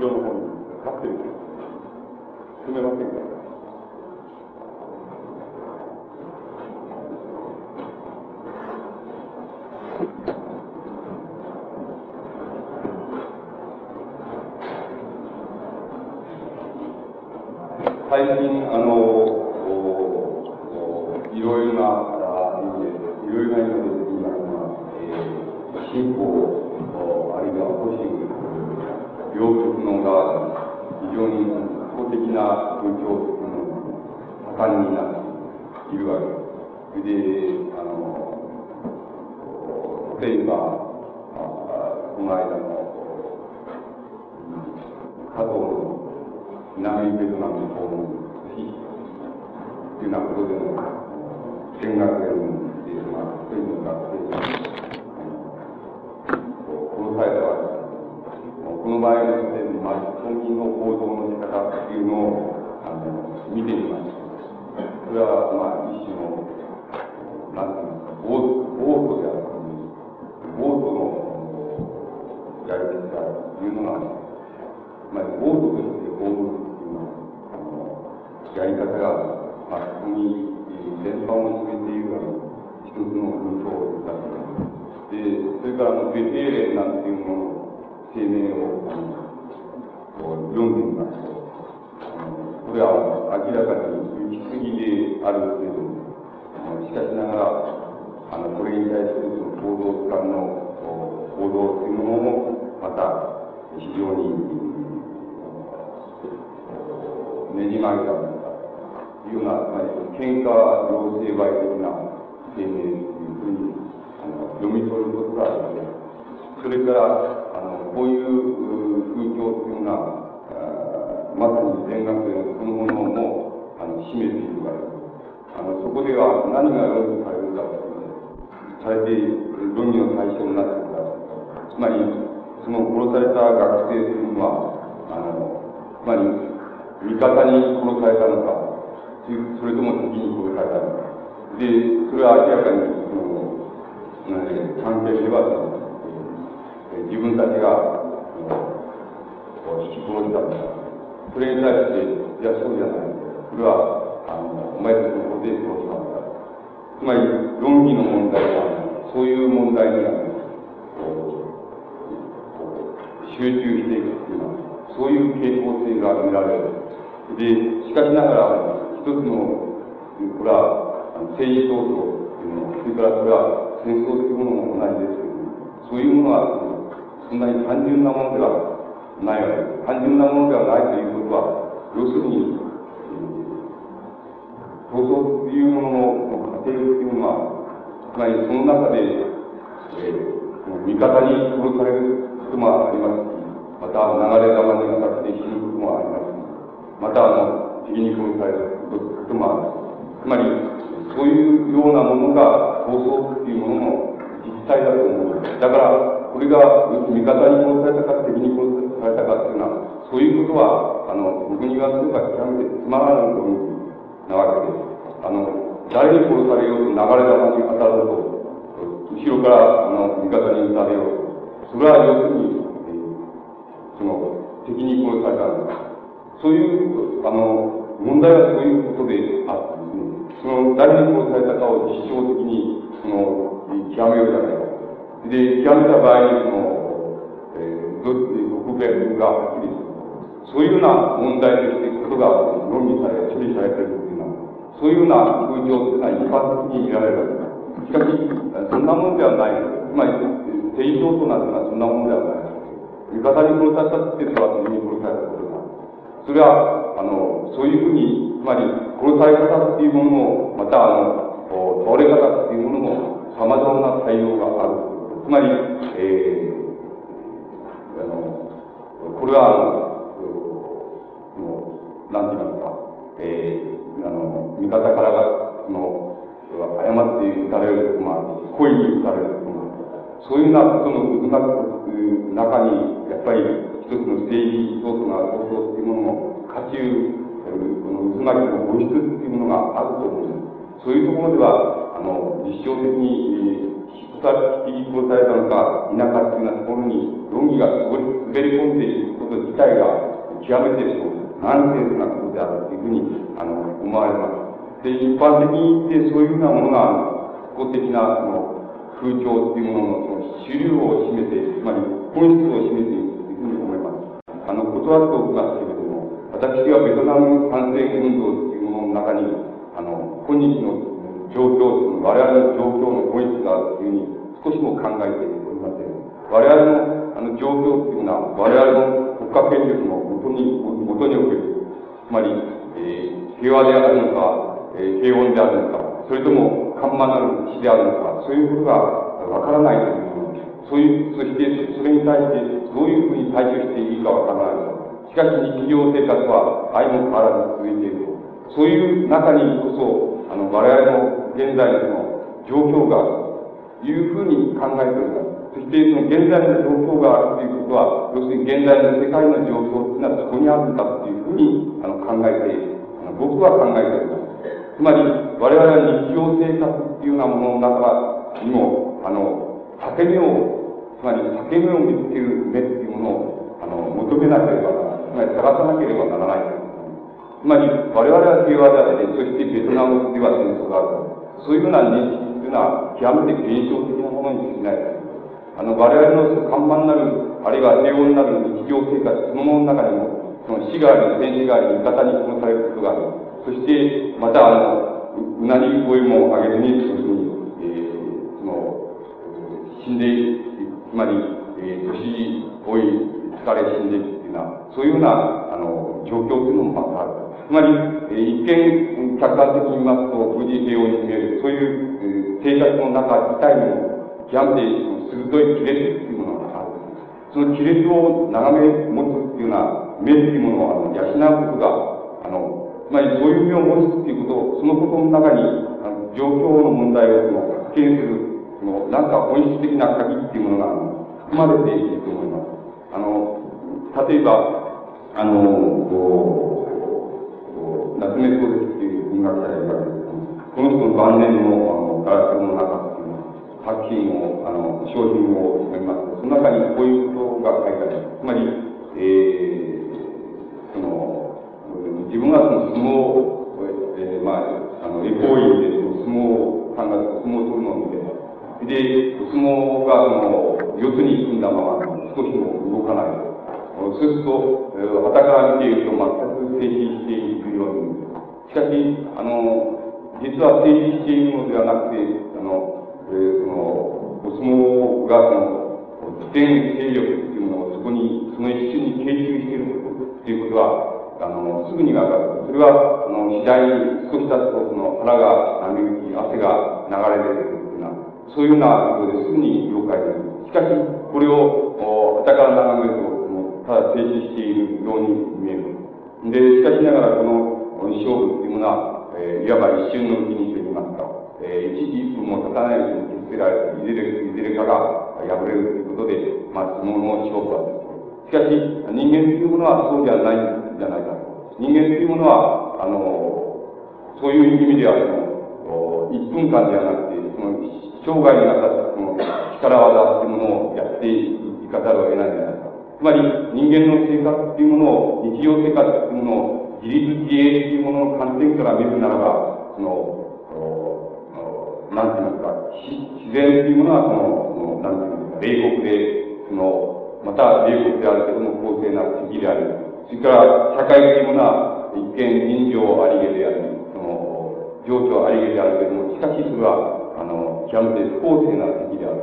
後ろの方に立ってみて。進めませんかは明らかに行き過ぎであるけれども、しかしながら、あの、これに対するその報道機関の報道というものも、また、非常に、ねじ曲げたというような、つまり、喧嘩要請売的な声明というふうにあの読み取ることができます。それから、あの、こういうあの、そこでは何が論議されるかというされて、論議の対象になっているかつまり、その殺された学生というのは、あの、つまり、味方に殺されたのか、それとも敵に殺されたのか。で、それは明らかに、その、関係では、自分たちが、引き殺したんだ。それに対して、いや、そうじゃない。それは、あの、お前たちの。つまり、論議の問題は、そういう問題には、集中していくっていうのは、そういう傾向性が見られる。で、しかしながら、一つの、これは、政治闘争というも、それからこれは戦争というものも同じですけどそういうものは、そんなに単純なものではないわけです。単純なものではないということは、要するに、闘争というものの過程というのは、つまりその中で、えー、味方に殺されることもありますし、また流れ弾に当たって死ぬこともありますし、またあの、敵に殺されることもある。つまり、そういうようなものが闘争っていうものの実態だと思う。だから、これが味方に殺されたか敵に殺されたかっていうのは、そういうことは、あの、僕に言わせれば極めてつまらないことなわけです。あの、誰に殺されようと流れ弾に当たると、後ろから、あの、味方に撃たれようと。それは要するに、えー、その、敵に殺されたんだ。そういう、あの、問題はそういうことであってですね、その誰に殺されたかを実証的に、その、極めようじゃないか。で、極めた場合に、その、えー、ど、独弁がはっきりする。そういうような問題としてことが論議され、処理されている、そういうような風潮というのは一般的に見られるわけです。しかし、そんなものではない。つまり、政治闘争なんてのはそんなものではない。味方に殺されたってそれは敵に殺されたことそれは、あの、そういうふうに、つまり、殺され方っていうものも、また、あの、倒れ方っていうものも、様々な対応がある。つまり、えー、あの、これは、あの、なんて言いますか、えー、あの、味方からが、その、誤って撃たれることもある故意に撃たれることもあるそういうようなことの渦巻く中に、やっぱり、一つの政治闘争が闘争っていうものも、渦中、この渦巻きの本質っていうものがあると思う。そういうところでは、あの、実証的に、殺されたのか、否かっていうようなところに、論議が滑り込んでいること自体が、極めてその、ナンセンスなことであるというふうに、あの、思われます。で、一般的に言って、そういうようなものが、公的な、その、風潮っていうものの、その、主流を占めて、つまり、本質を占めているというふうに思います。あの、断っておきますけれども、私はベトナム反戦運動っていうものの中に、あの、今日の状況、我々の状況の本質があるというふうに、少しも考えておりません。我々のあの状況っていうのは、我々の国家権力のもとに、もとにおける、つまり、えー、平和であるのか、えー、平穏であるのか、それとも緩慢なる死であるのか、そういうことがわからないというそういう、そしてそれに対してどういうふうに対処していいかわからない。しかし日常生活は愛も変わらず続いていると。そういう中にこそ、あの、我々の現在の状況があると。いうふうに考えております。そして、その現在の状況があるということは、要するに現在の世界の状況というのはそこにあるんだというふうにあの考えて、あの僕は考えております。つまり、我々は日常生活っていうようなものの中にも、あの、裂け目を、つまり裂け目を見つける目っていうものを、あの、求めなければならない。つまり探さなければならない。つまり、我々は平和であって、そしてベトナムでは戦争がある。そういうような認識というのは極めて現象的なものに過ぎない。あの、我々の看板なる、あるいは平穏なる日常生活そのものの中にも、その死があり、戦死があり、味方に殺されることがある。そして、また、あの、うなり声も上げずに、そういうふうに、えー、その、死んで、つまり、えー、年老い、疲れ死んでいくっていうような、そういうような、あの、状況というのもまたある。つまり、えー、一見、客観的に言いますと、無事平穏に見える、そういう、えー、生活の中自体にも、極めて鋭い亀裂っていうものがある。その亀裂を眺め持つっていうような目っていうものをあの養うことが、つまりそういう目を持つっていうことを、そのことの中に、あの状況の問題をその発見する、その、なんか本質的な鍵っていうものが、含まれていると思います。あの、例えば、あの、こう、夏目漱石っていう文学者がいるわけですけどこの人の晩年のあのガラスの中っていうのは、作品を、あの、商品を読みます、その中にこういうことが書いてあります。つまり、えー、その、自分はその相撲を、えー、まあ、あの、エコーイでその相撲を考え相撲を取るのを見て、で、相撲がその、四つに組んだまま少しも動かない。そうすると、えー、旗から見ていると全く静止しているように。しかし、あの、実は静止しているのではなくて、あの、えー、その、お相撲がその、自転勢力っていうのをそこに、その一瞬に傾注しているということは、あの、すぐにわかる。それは、あの、次第に少し経つと、その、腹が波打ち、汗が流れ出てくるというような、そういうようなことですぐに了解でする。しかし、これを、お、たから眺めると、もうただ停止しているように見える。で、しかしながらこの勝負っていうものは、えー、いわば一瞬のうちにといいますか、えー、一時一分も経たないうちに決せられて、いずれ、いずれかが敗れるということで、まあ、相撲の勝負はしかし、人間というものはそうではないんじゃないかと。人間というものは、あの、そういう意味では、その、一分間ではなくて、その、生涯にわたって、その、力技っていうものをやっていかざるを得ないんじゃないか。つまり、人間の生活っていうものを、日常生活っていうものを、自立自衛っていうものの観点から見るならば、その、なんて言いますか、自然っていうものは、その、なんて言いますか、冷酷で、その、また冷酷であるけども公正な敵である。それから、社会っていうものは、一見人情ありげであり、その、情緒ありげであるけれども、しかしそれは、あの、極めて不公正な敵である。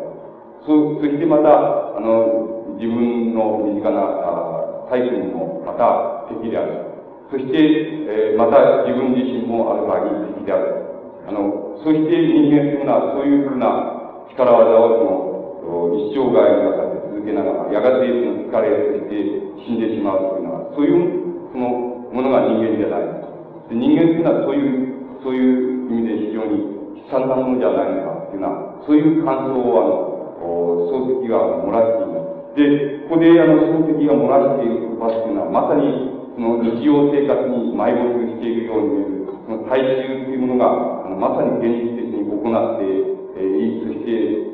そ、そしてまた、あの、自分の身近なタイプにもまた敵である。そして、えー、また自分自身もある場合に敵である。あの、そして人間というのはそういうふうな力技をその一生涯の中で続けながら、やがてその疲れ、そして死んでしまうというのは、そういうそのものが人間じゃない。で人間というのはそういう、そういう意味で非常に悲惨なものじゃないのかっていうのは、そういう感想をあの、漱石が漏らしています。で、ここであの、漱石が漏らしている言葉っていうのは、まさに、その日常生活に埋没しているように見える、その大衆っていうものが、あのまさに現実的に行って、えー、そして、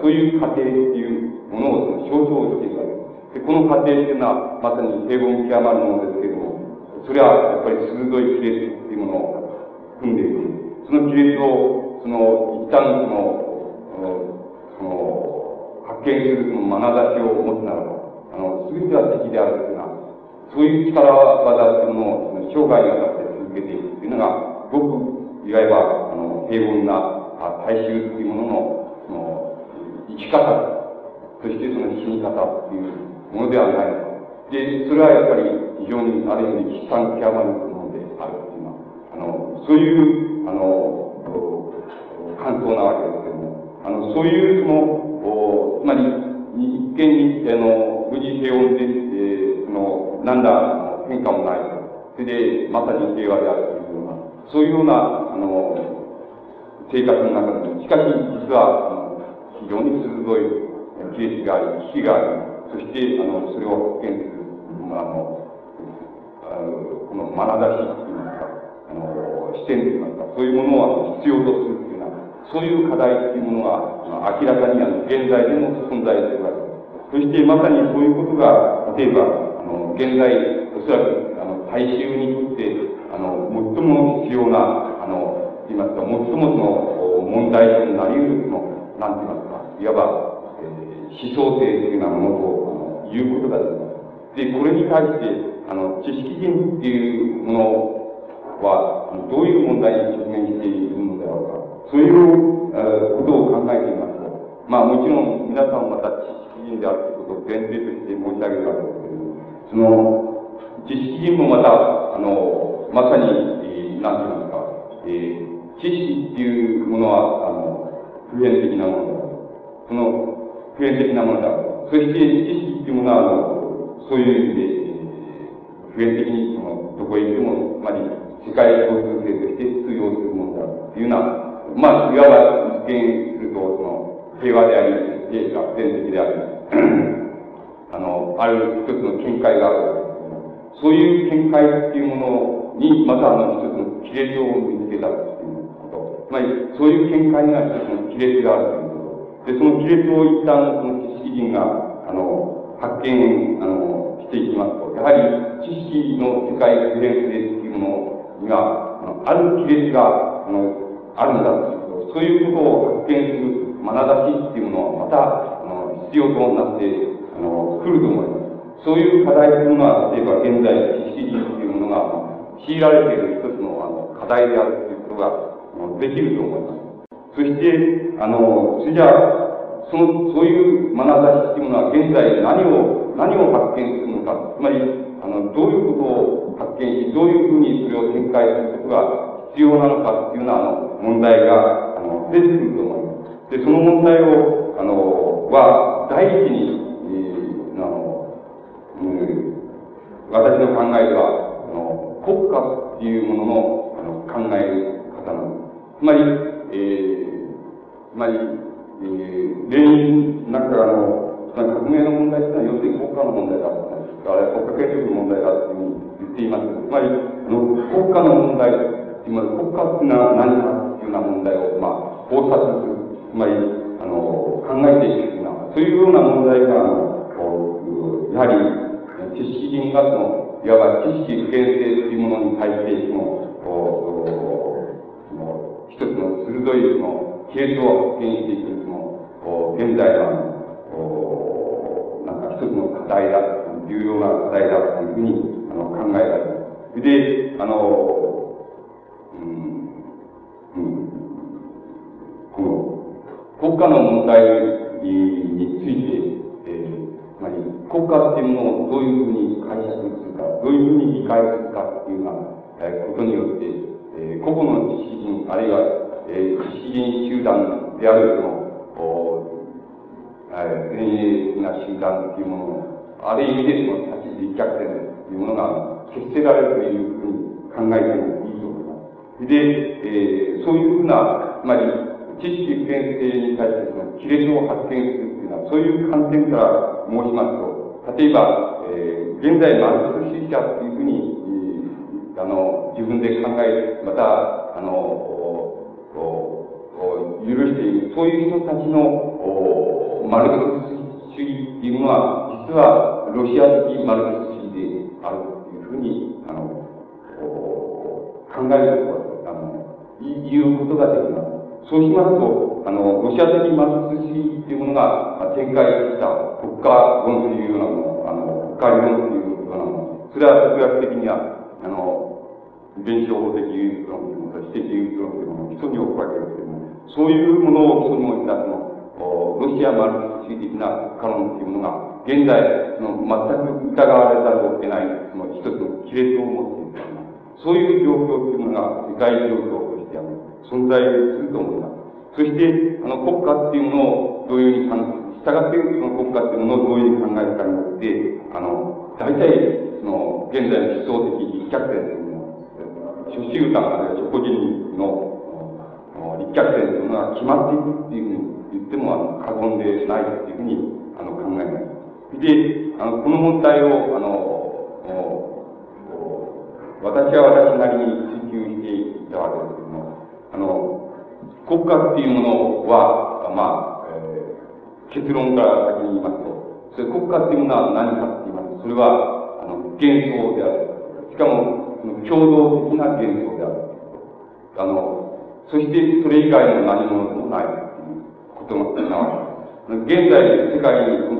そういう過程っていうものをその象徴して。この過程っていうのは、まさに平凡極まるものですけれども、それはやっぱり鋭い亀裂っていうものを組んでいて、その亀裂を、その、一旦その、その、発見するその眼差しを持つならば、あの、すべては敵であるというのは、そういう力技っていうものを生涯にわたって続けていくというのが、ごく、いわば、あの、平凡な大衆っていうものの、その、生き方、そしてその死に方っていうものではない。で、それはやっぱり非常にある意味、悲惨極まるものであるっていうの、あの、そういう、あの、感想なわけですけども、あの、そういうその、おつまり、一見に、あの、無事平穏で、えー、その、なんだ、変化もない。それで、まさに平和であるというような、そういうような、あの、生活の中でも、しかし、実は、あの非常に鋭いケースがあり、危機があり、そして、あの、それを発見する、あの、この眼差しといいますか、あの、視点といいますか、そういうものを必要とするというような、そういう課題というものが、明らかにあの、現在でも存在するわけです。そして、まさにそういうことが、例えば、あの、現在、おそらく、あの、大衆にとって、あの、最も必要な、あの、言いますか、最もその、問題となり得る、その、なんて言いますか、いわば、思想性というようなものと、あの、いうことだと思います。で、これに対して、あの、知識人っていうものは、どういう問題に直面しているのだろうか。そういう、え、ことを考えていますと、まあもちろん皆さんまた知識人であるということを前提として申し上げるわけですけれども、その、知識人もまた、あの、まさに、えー、なんて言いますか、えー、知識っていうものは、あの、普遍的なものだ。その、普遍的なものだ。そして知識っていうものは、そういう意味で、普遍的にその、どこへ行っても、つまり、世界共通性として通用するものだというような、まあ、いわば一見すると、その、平和であり、で、楽天的であり、あの、ある一つの見解があるそういう見解っていうものに、またあの、一つの亀裂を見つけたということ。つまり、そういう見解には一つの亀裂がある。で、その亀裂を一旦、その知識人が、あの、発見、あの、していきますと、やはり知識の世界普遍性っていうものには、あのある亀裂が、あの、あるんだということ、そういうことを発見する眼差しっていうものは、また、あの、必要となって、あの、来ると思います。そういう課題というのは、例えば現在、知識人っていうものが、強いられている一つの、あの、課題であるということが、できると思います。そして、あの、それじゃあ、その、そういう眼差しっていうものは現在何を、何を発見するのか。つまり、あの、どういうことを発見し、どういうふうにそれを展開することが必要なのかっていうような、あの、問題が、あの、出てくると思います。で、その問題を、あの、は、第一に、えー、あの、うん、私の考えでは、あの、国家っていうものの、あの、考え方なんです。つまり、えー、つまり、えー、レーンなんかあの、革命の問題っていうのは要するに国家の問題だと。あれ国家権力の問題だというふうに言っています。つまり、あの、国家の問題、つまり国家っていうのは何かっていうような問題を、まあ、考察する。つまり、あの、考えていくというような、そういうような問題が、あの、やはり、知識人がその、いわば知識普遍性というものに対して、そのその、一つの鋭いその、系統を発見していく現在は、なんか一つの課題だ、重要な課題だというふうにあの考えられる。で、あの、うん、うん、この国家の問題について、えー、つまり国家っていうものをどういうふうに解釈するか、どういうふうに理解するかっていうような、えことによって、えー、個々の知識人、あるいは、えー、知識人集団であるその、前衛的な集団というものを、ある意味でその立ち立脚点というものが決せられるというふうに考えてもいいと思います。で、えー、そういうふうな、つまり、知識普遍性に対してその亀裂を発見するというのは、そういう観点から申しますと、例えば、えー、現在マルクス主義者というふうに、えー、あの、自分で考え、また、あの、許している、そういう人たちの、マルクス主義っていうのは、実はロシア的マルクス主義であるというふうに、あの、考えることあの、言うことができます。そうしますと、あの、ロシア的マルクス主義っていうものが展開した国家論というようなもの、あの、国家論というようなもの、それは哲学的には、あの、弁証法的唯物論というものと私的唯物論というものを基礎に置くわけですけども、そういうものを基礎に置いたその、ロシアマルクス主義的なカロンというものが、現在、その全く疑われざるを得ない、その一つの亀裂を持っているそういう状況というものが世界状況として存在すると思います。そして、あの、国家っていうものをどういうふうに考え、従ってその国家っていうものをどういうふうに考えるかによって、あの、大体、その、現在の思想的立脚点というもの、諸習慣あるいは諸個人の立脚点というのが決まっていくっていうふうに言っても、あの、過言でないっていうふうに、あの、考えます。で、あの、この問題を、あの、私は私なりに追求していたわけですけども、あの、国家っていうものは、まあ、えー、結論から先に言いますと、それ国家っていうものは何かって言いますと、それは、あの、幻想である。しかも、共同的な幻想である。あの、そしてそれ以外の何者でもないということなわけです。現在、世界に、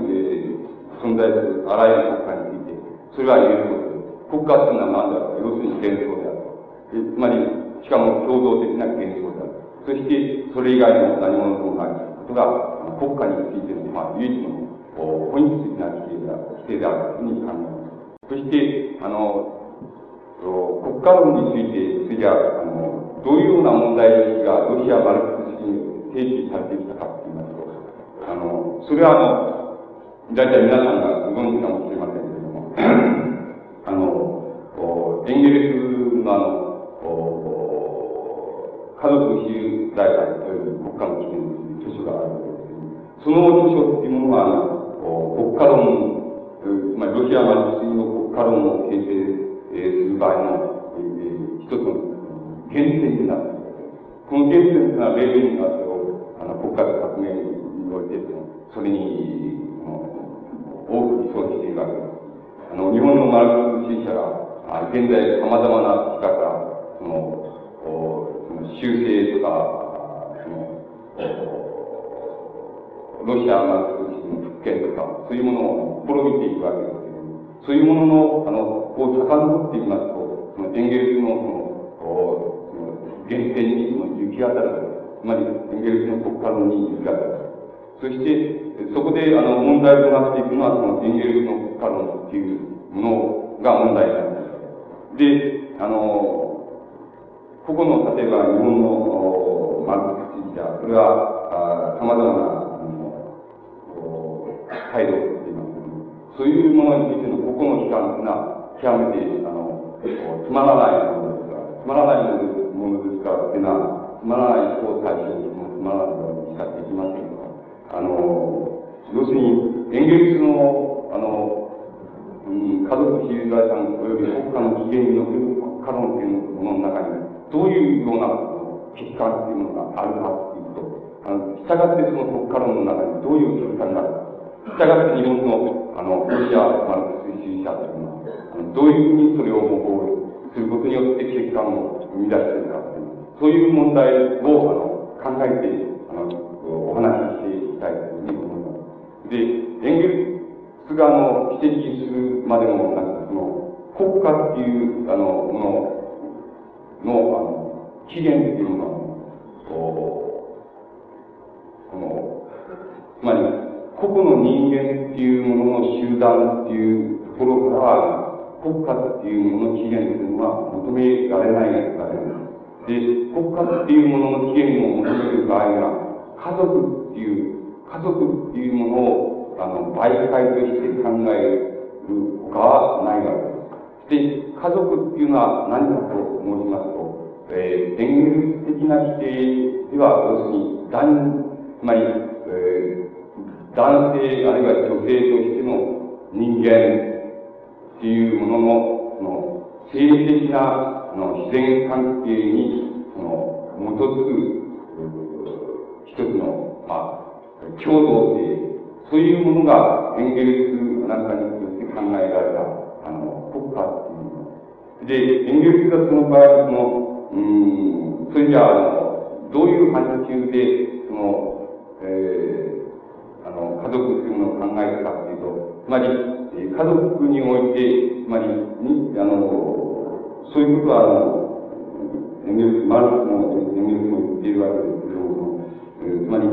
存在するあらゆる国家について、それは言えることです国家っていうのは何だろう要するに幻想である。つまり、しかも共同的な幻想である。そして、それ以外の何者でもないことが、国家についての、まあ、唯一の本質的な規定である、規定であるというふうに考えます。そして、あの、国家論について、次は、あの、どういうような問題意識がロシア・マルクス主義に提起されてきたかと言いますと、あの、それはあの、大体皆さんがご存知かもしれませんけれども、あの、エンゲルスのあの、家族自由財産という国家の基準という図書があるわけですけど、その図書っていうものは、あの、国家論、つまりロシアマルクスの国家論を形成する場合の、えー、一つの原点になっている。この原点というのは、米軍がそれを、あの、国家革命において、それに、多く理想しているわけです。あの、日本のマルクス主義者が、現在様々な機関から、その、その修正とか、その、ロシアマルクス主義の復権とか、そういうものを滅びていくわけですけども、そういうものの、あの、こう遡っていきますと、そのエンゲルスの、その、その原点に行き当たる。つまり、エンゲルスの国家論に行き当たる。そして、そこで、あの、問題となっていくのは、そのエンゲルスの国家論っていうものが問題なんです。で、あの、個々の、例えば日本のマルクス主義者、それは、様々な、あの、態度っていいますそういうものについての個々の批判というのは、極めて、あの、つまらないものですから、つまらないものですかっていうのは、つまらない人を対象に、つまらないものにしかできませんあの、要するに、演劇の、あの、うん、家族自由財産及び国家の起源による国家論というものの中に、どういうような欠陥というものがあるかというと、あの、従ってその国家論の中にどういう欠陥があるか。従って日本の、あの、ロシア、マルクス主義者というのは、どういうふうにそれを模倣することによって欠陥を生み出しているか、そういう問題を、あの、考えて、あの、お話ししていきたいというふうに思います。で、エンゲルスが、あの、指摘するまでも、なんかその、国家っていう、あの、ものの、あの、起源っていうものは、この、つまり、個々の人間っていうものの集団っていうところから、国家っていうものの起源というのは求められないです。で、国家っていうものの起源を求める場合は、家族っていう家族っていうものを、あの、媒介として考える他はないわけです。で、家族っていうのは何かと申しますと、えー、エンゲルス的な否定では、要するに、男、つまり、えー、男性あるいは女性としての人間っていうものの、その、性的な、その、自然関係に、その、基づく、一つの、まあ、共同性そういうものがエンゲルスなんかによって考えられた、あの、国家っていうで、エンゲルスがその場合、その、うん、それじゃあ、の、どういう範疇で、その、えー、あの、家族というものを考えたかっていうと、つまり、家族において、つまり、に、あの、そういうことは、あの、エンゲルス、マルクのエンゲルスも言っているわけですけど、えー、つまり、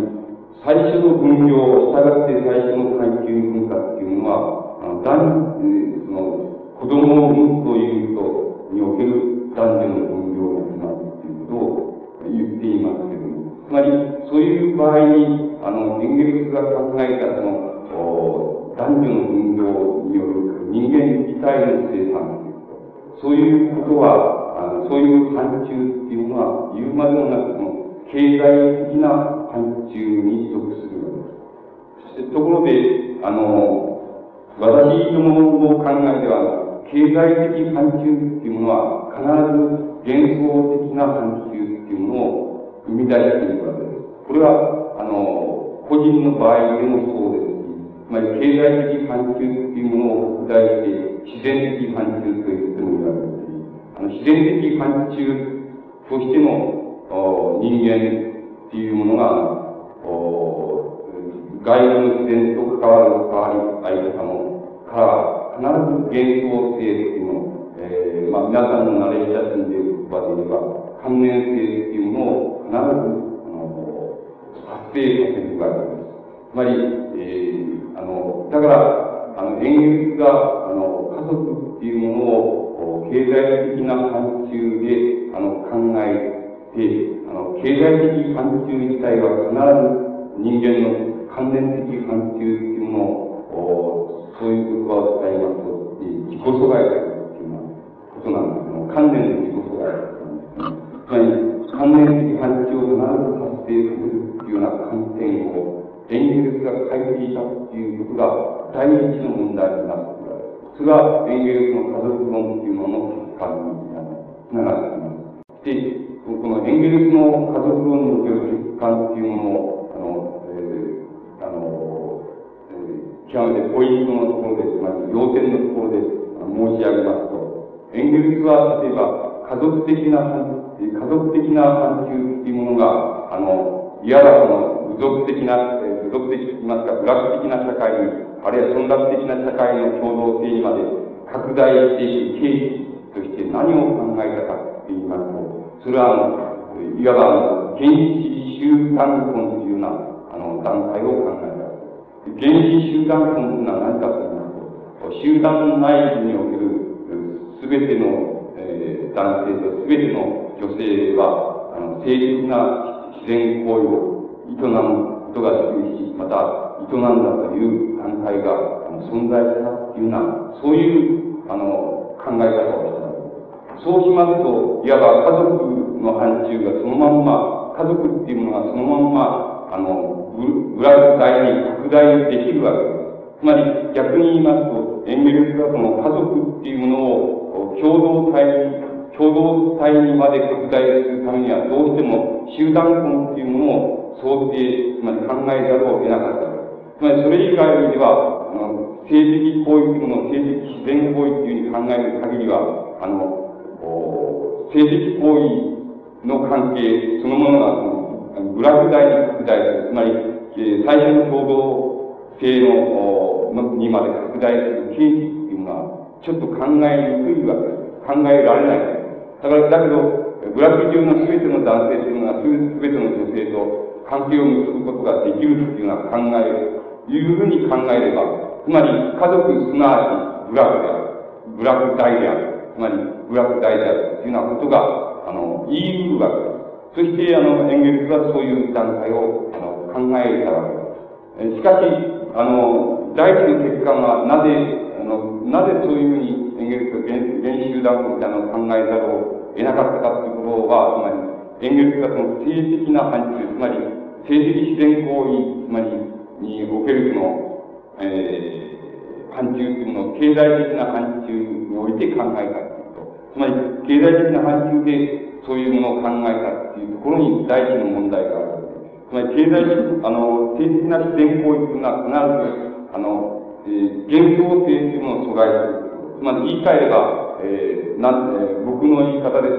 最初の分業、従って最初の階級文化っていうのは、あの男、えー、その、子供を産むということにおける男女の分業がなるっていうことを言っていますけども、つまり、そういう場合に、あの、エンゲルスが考えたその、男女の分業による人間自体の生産そういうことは、あのそういう範疇っていうのは、言うまでもなく、その経済的な範疇に属するそしてところで、あの、私どもの考えでは、経済的範疇っていうものは、必ず幻想的な範疇っていうものを生み出しているわけです。これは、あの、個人の場合でもそうですし、つまり経済的範疇っていうものを拡大して、自然的範疇と言ってもいいわけです。あの自然的範疇としての人間っていうものが、外部の自然と関わる関わり合い方も、から必ず幻想性っていうもの、えー、まあ皆さんの慣れ親しんでいる場で言えば、関連性っていうものを必ず、あの、発生させるわけです。つまり、えー、あの、だから、あの、演劇が、あの、族っていうものを、経済的な範疇で、あの、考えて、あの、経済的範疇自体は必ず人間の関連的範疇っていうものを、そういう言葉を使いますと、自己阻害するっていうようなことなんですけども、関連の自己阻害つまり、関連的範疇を必ず発生するっていうような観点を、エンゲルスが書いていたっていうことが第一の問題になってそれがエンゲルスの家族論っていうものの結果につながっています。で、このエンゲルスの家族論における欠陥っていうものを、あの、えー、あの、えー、極めてポイントのところで、つまり要点のところで申し上げます。と、エンゲルスは例えば家族的な、家族的な範疇っていうものが、あの、いわばその、部族的な、部族的いますか、部落的な社会にあるいは存在的な社会の共同性にまで拡大していく経緯として何を考えたかって言いますと、それは、いわば原始集団婚というようなあの段階を考えた。原始集団婚というのは何かと言いますと、集団内部におけるすべての、えー、男性とすべての女性は、あの、性的な自然行為を営むことができるし、また、営んだという段階が存在したっていうような、そういう、あの、考え方をした。そうしますと、いわば家族の範疇がそのまんま、家族っていうものがそのまんま、あの、裏大に拡大できるわけです。つまり、逆に言いますと、エンゲルスはその家族っていうものを共同体に、共同体にまで拡大するためには、どうしても集団婚っていうものを想定、つまり考えざるを得なかった。つまりそれ以外では、あの、性的行為というものを性的自然行為というふうに考える限りは、あの、性的行為の関係そのものが、あの、グラフ大に拡大する。つまり、えー、最初の共同性の、のにまで拡大する経緯っていうのは、ちょっと考えにくいわけです。考えられない。だから、だけど、グラフ上の全ての男性というのは、全ての女性と関係を結ぶことができるというような考えいうふうに考えれば、つまり家族すなわち部落である。部落大である。つまり部落大であるというようなことが、あの、言い得るわけです。そして、あの、エンゲルスはそういう段階を、あの、考えたわけです。しかし、あの、第一の結果がなぜ、あの、なぜそういうふうにエンゲルスが原原集団みたいなのを考えざるを得なかったかということは、つまり、エンゲルスがその性的な範疇、つまり、性的自然行為、つまり、におけるその、えー、範疇というものを経済的な範疇において考えたというと、つまり経済的な範疇でそういうものを考えたっていうところに第一の問題がある。つまり経済的、あの、政治的な自然行為が必ず、あの、えー、幻想性というものを阻害する。つまり言い換えれば、えー、なん、えー、僕の言い方で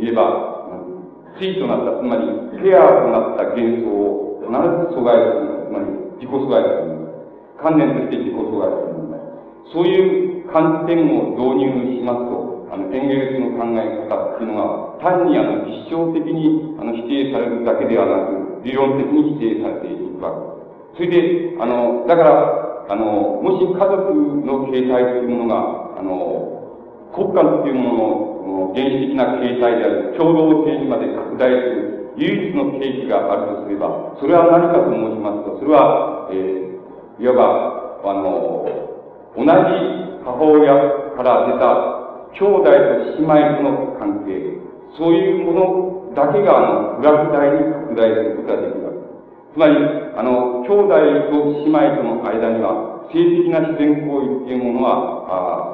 言えば、対となった、つまり、ペアとなった幻想を必ず阻害する。つまり、自己阻害する。観念として自己阻害する問題。そういう観点を導入しますと、あの、エンゲルスの考え方っていうのが、単にあの、実証的にあの否定されるだけではなく、理論的に否定されていくわけです。それで、あの、だから、あの、もし家族の形態というものが、あの、国家というものの原始的な形態である共同性にまで拡大する唯一の形式があるとすれば、それは何かと申しますと、それは、えー、いわば、あの、同じ母親から出た兄弟と姉妹との関係、そういうものだけが、あの、グラフ体に拡大することができるわけです。つまり、あの、兄弟と姉妹との間には、性的な自然行為っていうものは、あ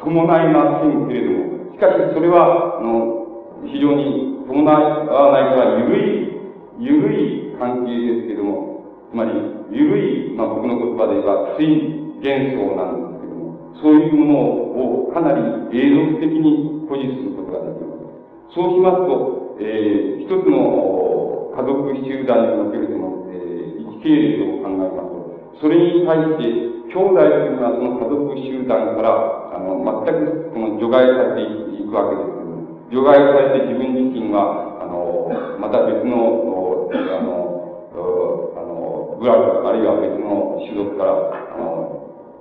伴いませんけれども、しかしそれは、あの、非常に伴わないから緩い、緩い関係ですけれども、つまり、緩い、まあ僕の言葉で言えば、水幻想なんですけれども、そういうものをかなり永続的に保持することができます。そうしますと、えー、一つの家族集団におけるその、えー、一系列を考えますと、それに対して、兄弟というのはその家族集団から、あの、全くその除外されていくわけです、除外されて自分自身は、あの、また別の、あの、あの、グラフ、あるいは別の種族から、あの、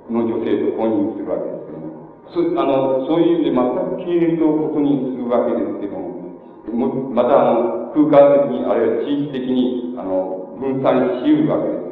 の女性と婚姻するわけですけども、そあのそういう意味で全く系列をことにするわけですけども、またあの空間的に、あるいは地域的にあの分散し得るわけです、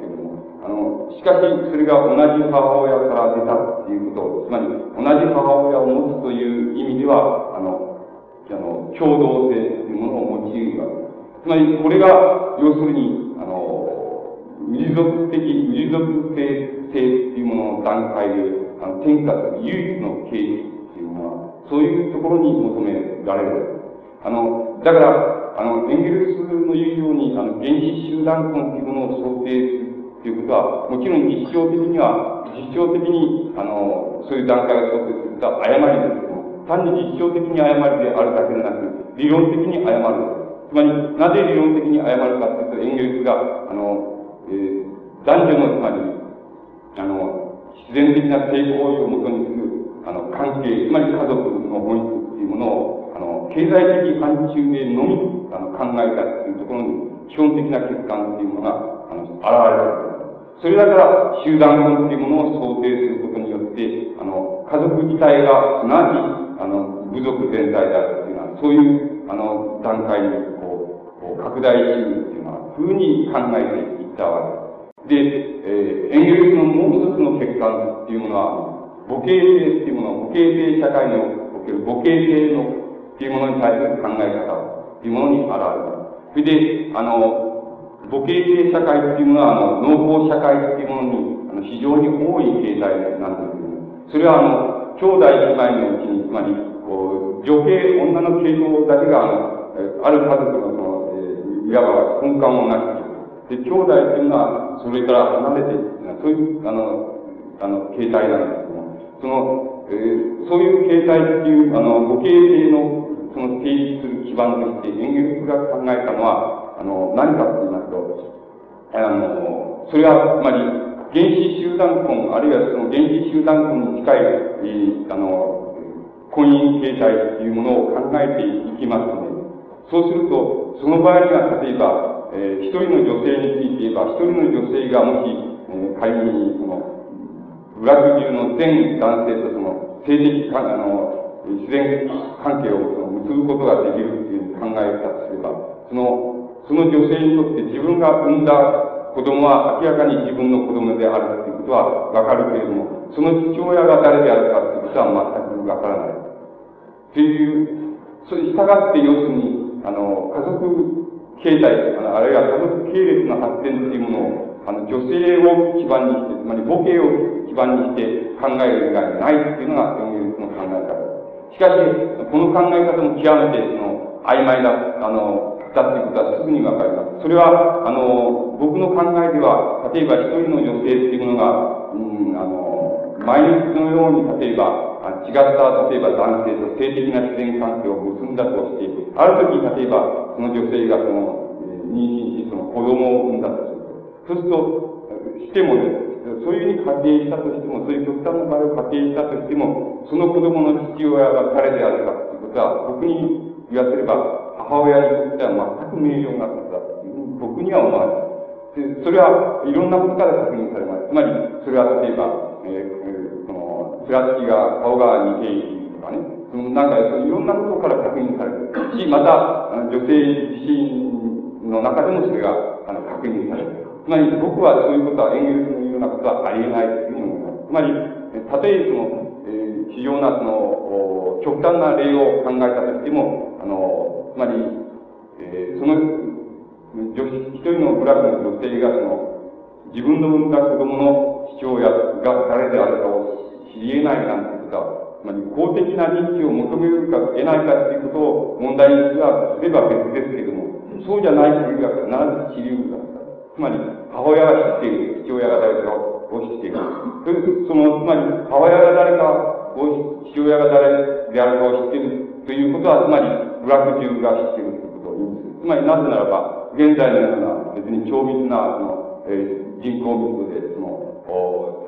あのしかしそれが同じ母親から出たっていうこと、つまり同じ母親を持つという意味では、あの、あの共同性というものを用いるわけです。つまりこれが、要するに、あの、民族的、民族性っていうものの段階で、あの、天下する唯一の形式っていうのは、そういうところに求められる。あの、だから、あの、エンゲルスの言うように、あの、原始集団婚っていうものを想定するっていうことは、もちろん実証的には、実証的に、あの、そういう段階を想定すると誤りですけども、単に実証的に誤りであるだけでなく、理論的に誤る。つまり、なぜ理論的に誤るかというと、エンゲルスが、あの、えー、男女のつまり、あの、自然的な性行為をもとにする、あの、関係、つまり家族の本質っていうものを、あの、経済的範疇でのみ、あの、考えたっていうところに、基本的な欠陥っていうものが、あの、現れて。それだから、集団論っていうものを想定することによって、あの、家族自体が、すなわち、あの、部族全体であるっていうのは、そういう、あの、段階に、こう、こう拡大しるっていうのは、ふうに考えていったわけです。で、えー、エンゲルスのもう一つの欠陥っていうものは、母系性っていうもの、母系性社会における母系性のっていうものに対する考え方っていうものに現れる。それで、あの、母系性社会っていうものは、あの、農耕社会っていうものに、あの、非常に多い形態なんですけど、それはあの、兄弟姉妹のうちに、つまり、こう、女系、女の系統だけが、あの、ある家族のその、えー、いわば根幹をなしてで、兄弟っていうのは、それから離れていくそういう、あの、あの、形態なんですけども、その、えー、そういう形態っていう、あの、母系性の、その定義する基盤として、エンゲルスが考えたのは、あの、何かと言います、あの、それは、つまり、原始集団婚、あるいはその原始集団婚に近い、えー、あの、婚姻形態っていうものを考えていきますね、そうすると、その場合には、例えば、えー、一人の女性について言えば、一人の女性がもし、えー、仮に、その、ブラック中の全男性とその、性的か、あの、自然関係を結ぶことができるっていう考え方とすれば、その、その女性にとって自分が産んだ子供は明らかに自分の子供であるっていうことはわかるけれども、その父親が誰であるかっていうことは全くわからない。っていう、それに従って要するに、あの、家族経済、あるいは家族系列の発展っていうものを、あの、女性を基盤にして、つまり母系を基盤にして考える以外にないっていうのが、エンゲルスの考え方。しかし、この考え方も極めて、その、曖昧な、あの、だっていうことはすぐにわかります。それは、あの、僕の考えでは、例えば一人の女性っていうものが、うん、あの、毎日のように、例えば、違った、例えば男性と性的な自然関係を結んだとして、ある時、例えば、その女性がその、妊娠し、その子供を産んだとする、そうすると、してもね、そういうふうに仮定したとしても、そういう極端な場合を仮定したとしても、その子供の父親が誰であるかということは、僕に言わせれば、母親にとっては全く明瞭なことだというふうに僕には思われる。それはいろんなことから確認されます。つまり、それは例えば、えー、その、つらつきが、顔が似ているとかね、そのなんか、いろんなことから確認される。し、また、女性自身の中でもそれが、あの、確認される。つまり、僕はそういうことは、エンゲルスのようなことはありえないというふうに思います。つまり、たとえその、えー、非常なその、極端な例を考えたとしても、あの、つまり、えー、その、女子、一人のブラックの女性がその、自分の産んだ子供の父親が誰であるかを知り得ないなんてことは、つまり公的な認知を求めるか得ないかということを問題にすれば別ですけれども、そうじゃない限りは必ず知り得るだ。つまり、母親が知っている、父親が誰かを知っている。その、つまり、母親が誰かを、父親が誰であるかを知っているということは、つまり、ブラック中が知っているということを言うんです。つまり、なぜならば、現在のような、別に超密な、その、えー、人口密度で、その、お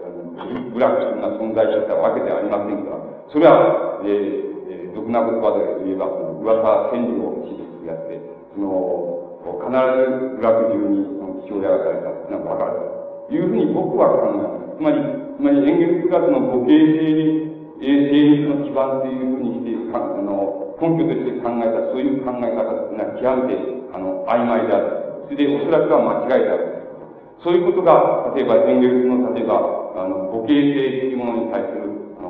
ブラックが存在してたわけではありませんから、それは、えー、えー、俗な言葉で言えば、その、噂千里を指示するやつで、その、必ずブラック中にその父親がされたっていうのは分かるというふうに僕は考えます。つまり、つまり演劇学の母系性成立の基盤というふうにして、あの、根拠として考えた、そういう考え方というのは極めて、あの、曖昧である。それで、おそらくは間違いである。そういうことが、例えば演劇の、例えば、あの、母系性というものに対する、あの、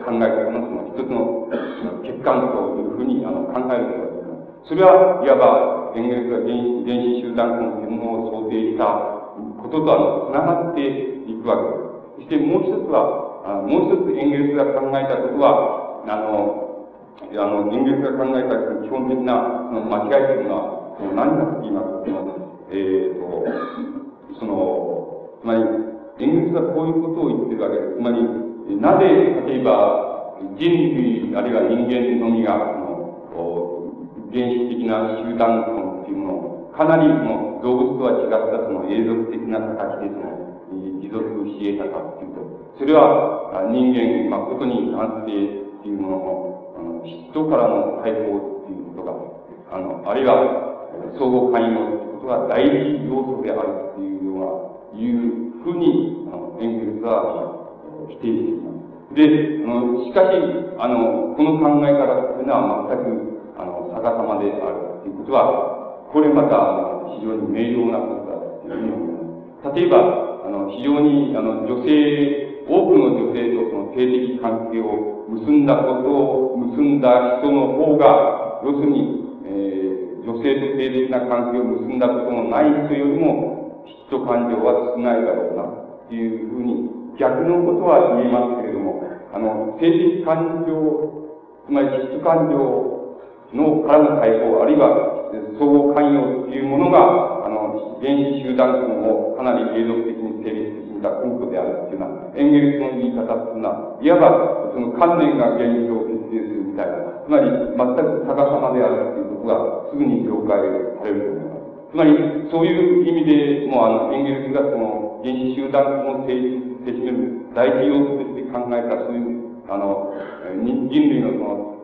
考え方のその一つの欠陥というふうに、あの、考えることがです。それは、いわば、演劇が原子集団の専門を想定したこととあの、つながっていくわけです。そしてもう一つは、あもう一つ演劇が考えたことは、あの、あの、演劇が考えた基本的な間違いというのは、その何かと言いますと、えっ、ー、と、その、つまり、演劇がこういうことを言ってるわけです。つまり、なぜ、例えば、人類、あるいは人間のみが、その、原始的な集団根っていうものを、かなりの動物とは違ったその永続的な形でその、持続し得たかっていう、それは人間、誠に男性っていうものの、あの、嫉妬からの解放っていうことが、あの、あるいは、相互関与ってことが大事要素であるっていうような、いうふうに、あの、エンゲルスは否定しています。で、あの、しかし、あの、この考え方っていうのは全くあの、逆さまであるということは、これまた、あの、非常に明瞭なことだというふうに思います。例えば、あの、非常に、あの、女性、多くの女性とその性的関係を結んだことを、結んだ人の方が、要するに、えー、女性と性的な関係を結んだことのない人よりも、嫉妬感情は少ないだろうな、というふうに、逆のことは言えますけれども、あの、性的感情、つまり嫉妬感情のからの解放、あるいは相互関与というものが、あの、原子集団群をかなり継続的に成立していた根拠であるというような、エンゲルスの言い方というのは、いわば、その観念が原因を決定するみたいな、つまり、全く逆さまであるということが、すぐに了解されると思います。つまり、そういう意味でも、あの、エンゲルスがその、原子集団群を成立してしめる大事要素として考えた、そういう、あの、人類のその、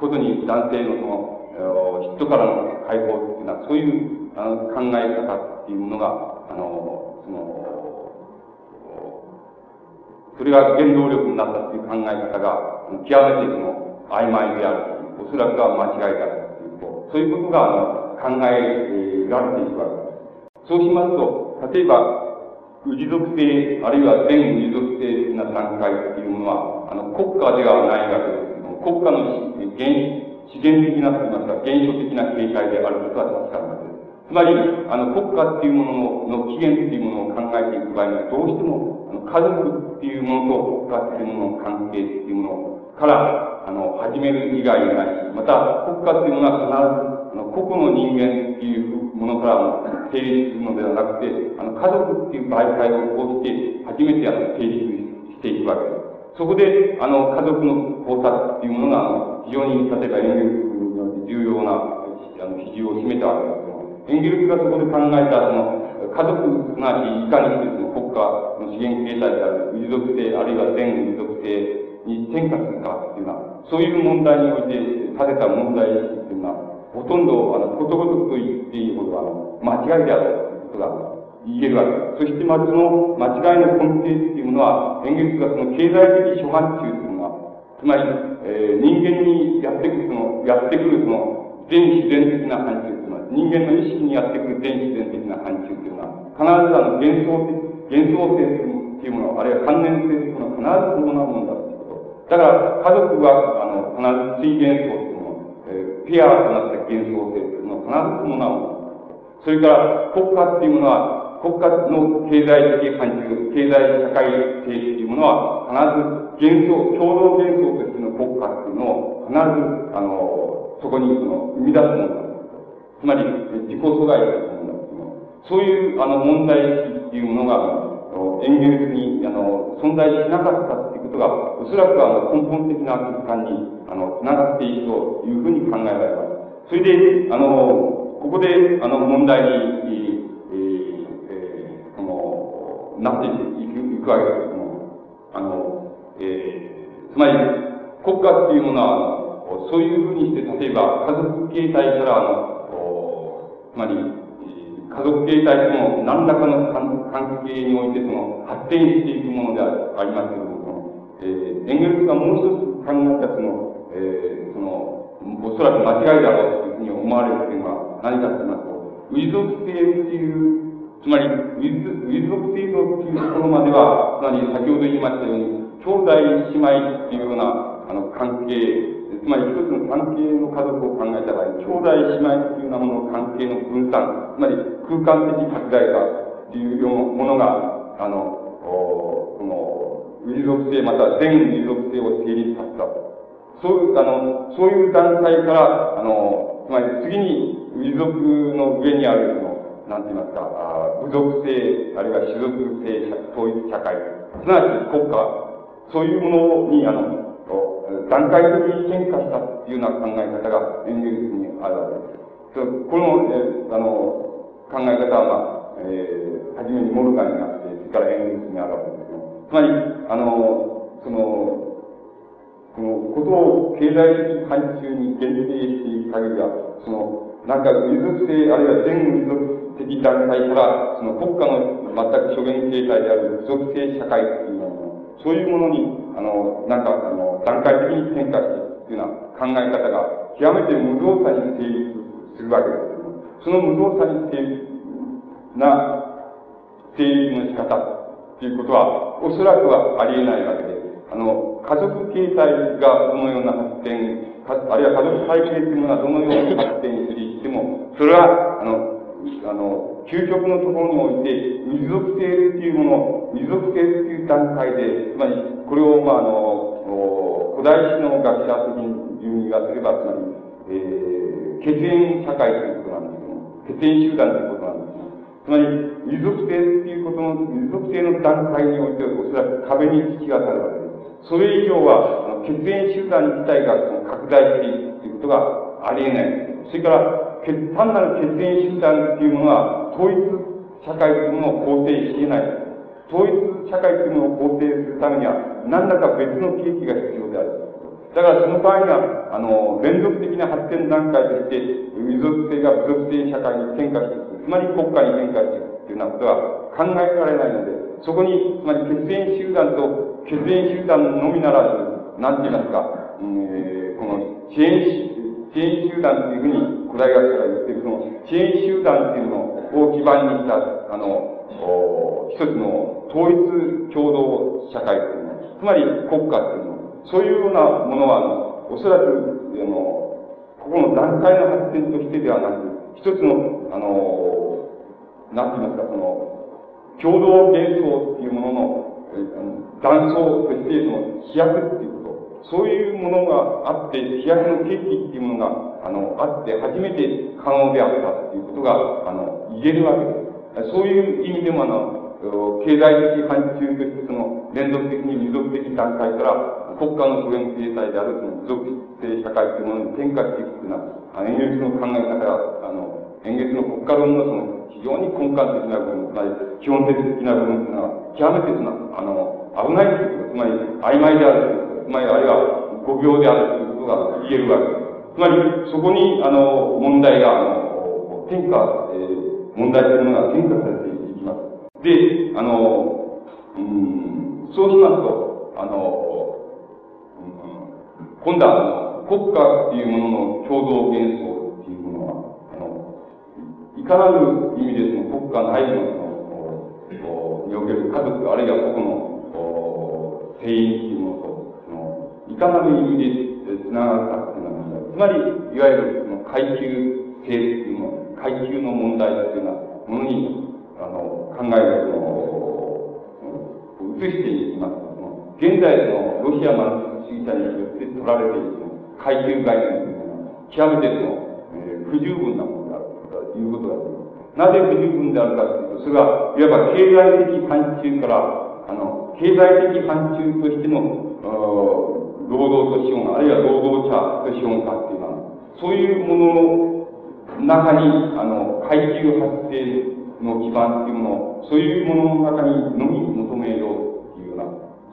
ことに男性のその、嫉妬からの解放っていうのは、そういうあの考え方っていうものが、あの、その、それが原動力になったっていう考え方が、極めてその、曖昧であるおそらくは間違いだという、そういうことが、あの、考えられていくわけです。そうしますと、例えば、氏属性、あるいは全氏属性的な段階っていうものは、あの、国家ではないわけです。国家の原自然的なといいますか、原初的な形態であることは確かなんです。つまり、あの、国家っていうものの起源っていうものを考えていく場合には、どうしても、家族っていうものと国家っていうものの関係っていうものから、あの、始める以外にない、また、国家っていうものはあの、個々の人間っていうものから成立するのではなくて、あの、家族っていう媒介を通して、初めてあの、成立していくわけです。そこで、あの、家族の考察っていうものが、非常に、例えば演劇によって重要な、あの、比重を占めたわけですエンゲルがそこで考えた、その、家族がいかにしてその国家の資源形態である、遺族性、あるいは全遺族性に転化するかっていうのは、そういう問題において立てた問題っていうのは、ほとんど、あの、ことごとくと言っていいほど、あの、間違いであるということが言えるわけです。そしてまずその間違いの根底っていうものは、演劇がその経済的諸範疇っていうのは、つまり、えー、人間にやってくるその、やってくるその、全自然的な範疇っていうのは、人間の意識にやってくる全自然的な範疇っていうのは、必ずあの、幻想的、幻想性っていうもの、あるいは関連性っていうものは必ず伴うものだということだから、家族は、あの、必ず水元素っていうもの、えー、ペアとなった幻想性っていうものを必ず伴うもの。それから、国家っていうものは、国家の経済的範疇、経済社会性っていうものは、必ず幻想、共同幻想としての国家っていうのを、必ず、あの、そこに、その、生み出すものなんです。つまり、自己阻害というものなんですそういう、あの、問題意識っていうものが、エンゲルスに、あの、存在しなかったっていうことが、おそらくあの、根本的な空間に、あの、繋がっているというふうに考えられます。それで、あの、ここで、あの、問題に、えー、えー、その、なっていくいくわけですけども、あの、えー、つまり、国家っていうものは、そういうふうにして、例えば、家族形態から、あの、つまり、家族形態との何らかの関係においてその発展していくものでありますけれども、えー、エンゲルスがもう一つ考えたその、えー、その、おそらく間違いだろうというふうに思われるというのは何かと言いますと、ウィズ属性っていう、つまり、ウィズ、ウィズ属性というところまでは、つまり先ほど言いましたように、兄弟姉妹っていうような、あの、関係つまり一つの関係の家族を考えた場合、兄弟姉妹というようなものの関係の分散、つまり空間的拡大化というものが、あの、この、ウィ属性また全ウィ属性を成立させた。そういう、あの、そういう段階から、あの、つまり次にウィ属の上にある、その、なんて言いますか、あ部族性、あるいは種族性統一社会、すなわち国家、そういうものに、あの、段階的に変化したっていうような考え方がエンゲルスにあるわけです。この、え、あの、考え方は、まあ、えー、はじめにモルガンになって、それからエンゲルスにあるわけです、つまり、あの、その、このことを経済的範疇に限定していく限りは、その、なんか、民族性、あるいは全民族的段階から、その国家の全く諸言形態である部族性社会っていうの、そういうものに、あの、なんか、あの、段階的に変化していくというような考え方が、極めて無造作に成立するわけですけども、その無造作に成立な成立の仕方ということは、おそらくはありえないわけで、あの、家族形態がどのような発展、あるいは家族体系というものがどのように発展していっても、それは、あの、あの、究極のところにおいて、民族性っていうもの、民族性っていう段階で、つまり、これを、まあ、あの、古代史の学者的に言わせれば、つまり、えー、血縁社会ということなんですけども、血縁集団ということなんですけども、つまり、民族性っていうことの、民族性の段階において、おそらく壁に突き当たるわけです。それ以上は、血縁集団自体が拡大していくということがありえない。それから、単なる血縁集団っていうものは、統一社会というものを肯定し得ない。統一社会というものを肯定するためには、何らか別の契機が必要である。だからその場合には、あの、連続的な発展段階として、民族性が部族性社会に変化していく。つまり国家に変化していくというようなことは考えられないので、そこに、つまり血縁集団と血縁集団のみならず、なんて言いますか、えー、この支援支援集団というふうに古代学者が言っている、その支援集団っていうのを基盤にした、あの、一つの統一共同社会というの、つまり国家っていうの、そういうようなものは、おそらく、あの、ここの段階の発展としてではなく、一つの、あの、なんて言いますか、その、共同幻想っていうものの、断層として、その、飛躍っていうこと、そういうものがあって、幸せの景気っていうものが、あの、あって、初めて可能であったっていうことが、あの、言えるわけです。そういう意味でも、あの、経済的範疇としてその連続的に持続的段階から国家の普遍経済であるその持続性社会というものに転化していくというのは、演劇の考え方が、あの、演劇の国家論のその非常に根幹的な部分、つまり基本的な部分というのは、極めてその、あの、危ないということ、つまり曖昧であるということ、つまりあるいは誤病であるということが言えるわけです。つまり、そこに、あの、問題が、あの、転化、えー、問題というものが転化されて。で、あの、うん、そうしますと、あの、うん、今度は、国家っていうものの共同幻想っていうものは、あの、いかなる意味でその国家内部のその、における家族、あるいは個々の、定員っていうものと、その、いかなる意味でつながるかっていうのはつまり、いわゆるその階級性っていうの、階級の問題っていうようなものに、考えがその、移していきます、現在のロシアマル主義者によって取られている階級概念というのは、極めてその、えー、不十分なものであるということだとなぜ不十分であるかというと、それは、いわば経済的範疇から、あの、経済的範疇としての、労働と資本、あるいは労働者と資本家っていうのは、そういうものの中に、あの、階級発生の基盤っていうものを、そういうものの中にのみ求めようっていうような、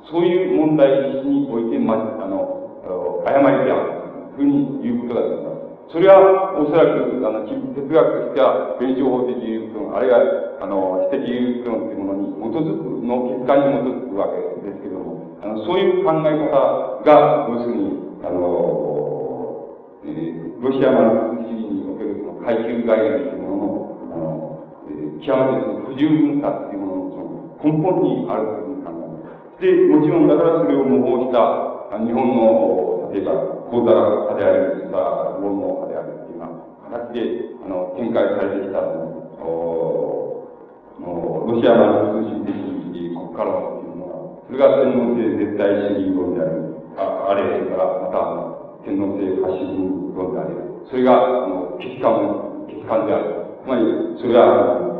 そういう問題において、ま、あの、誤りであるというふうに言うことができます。それは、おそらく、あの、哲学としては、弁証法的有論、あるいは、あの、私的有論というものに基づく、の結果に基づくわけですけれども、あの、そういう考え方が、要するに、あの、えー、ロシアマルクス主義におけるその階級概念というものの極めて不十分さっていうもののその根本にあるというふうに考えます。で、もちろんだからそれを模倣した日本の、例えば、講座家であり、また、論の家であるっていうような形で、あの、展開されてきた、おロシアの通信的国家論っていうのは、それが天皇制絶対主義論である、ああれ、それから、また、天皇制ファシズム論である。それが、あの、欠陥、欠陥である。つまり、それは、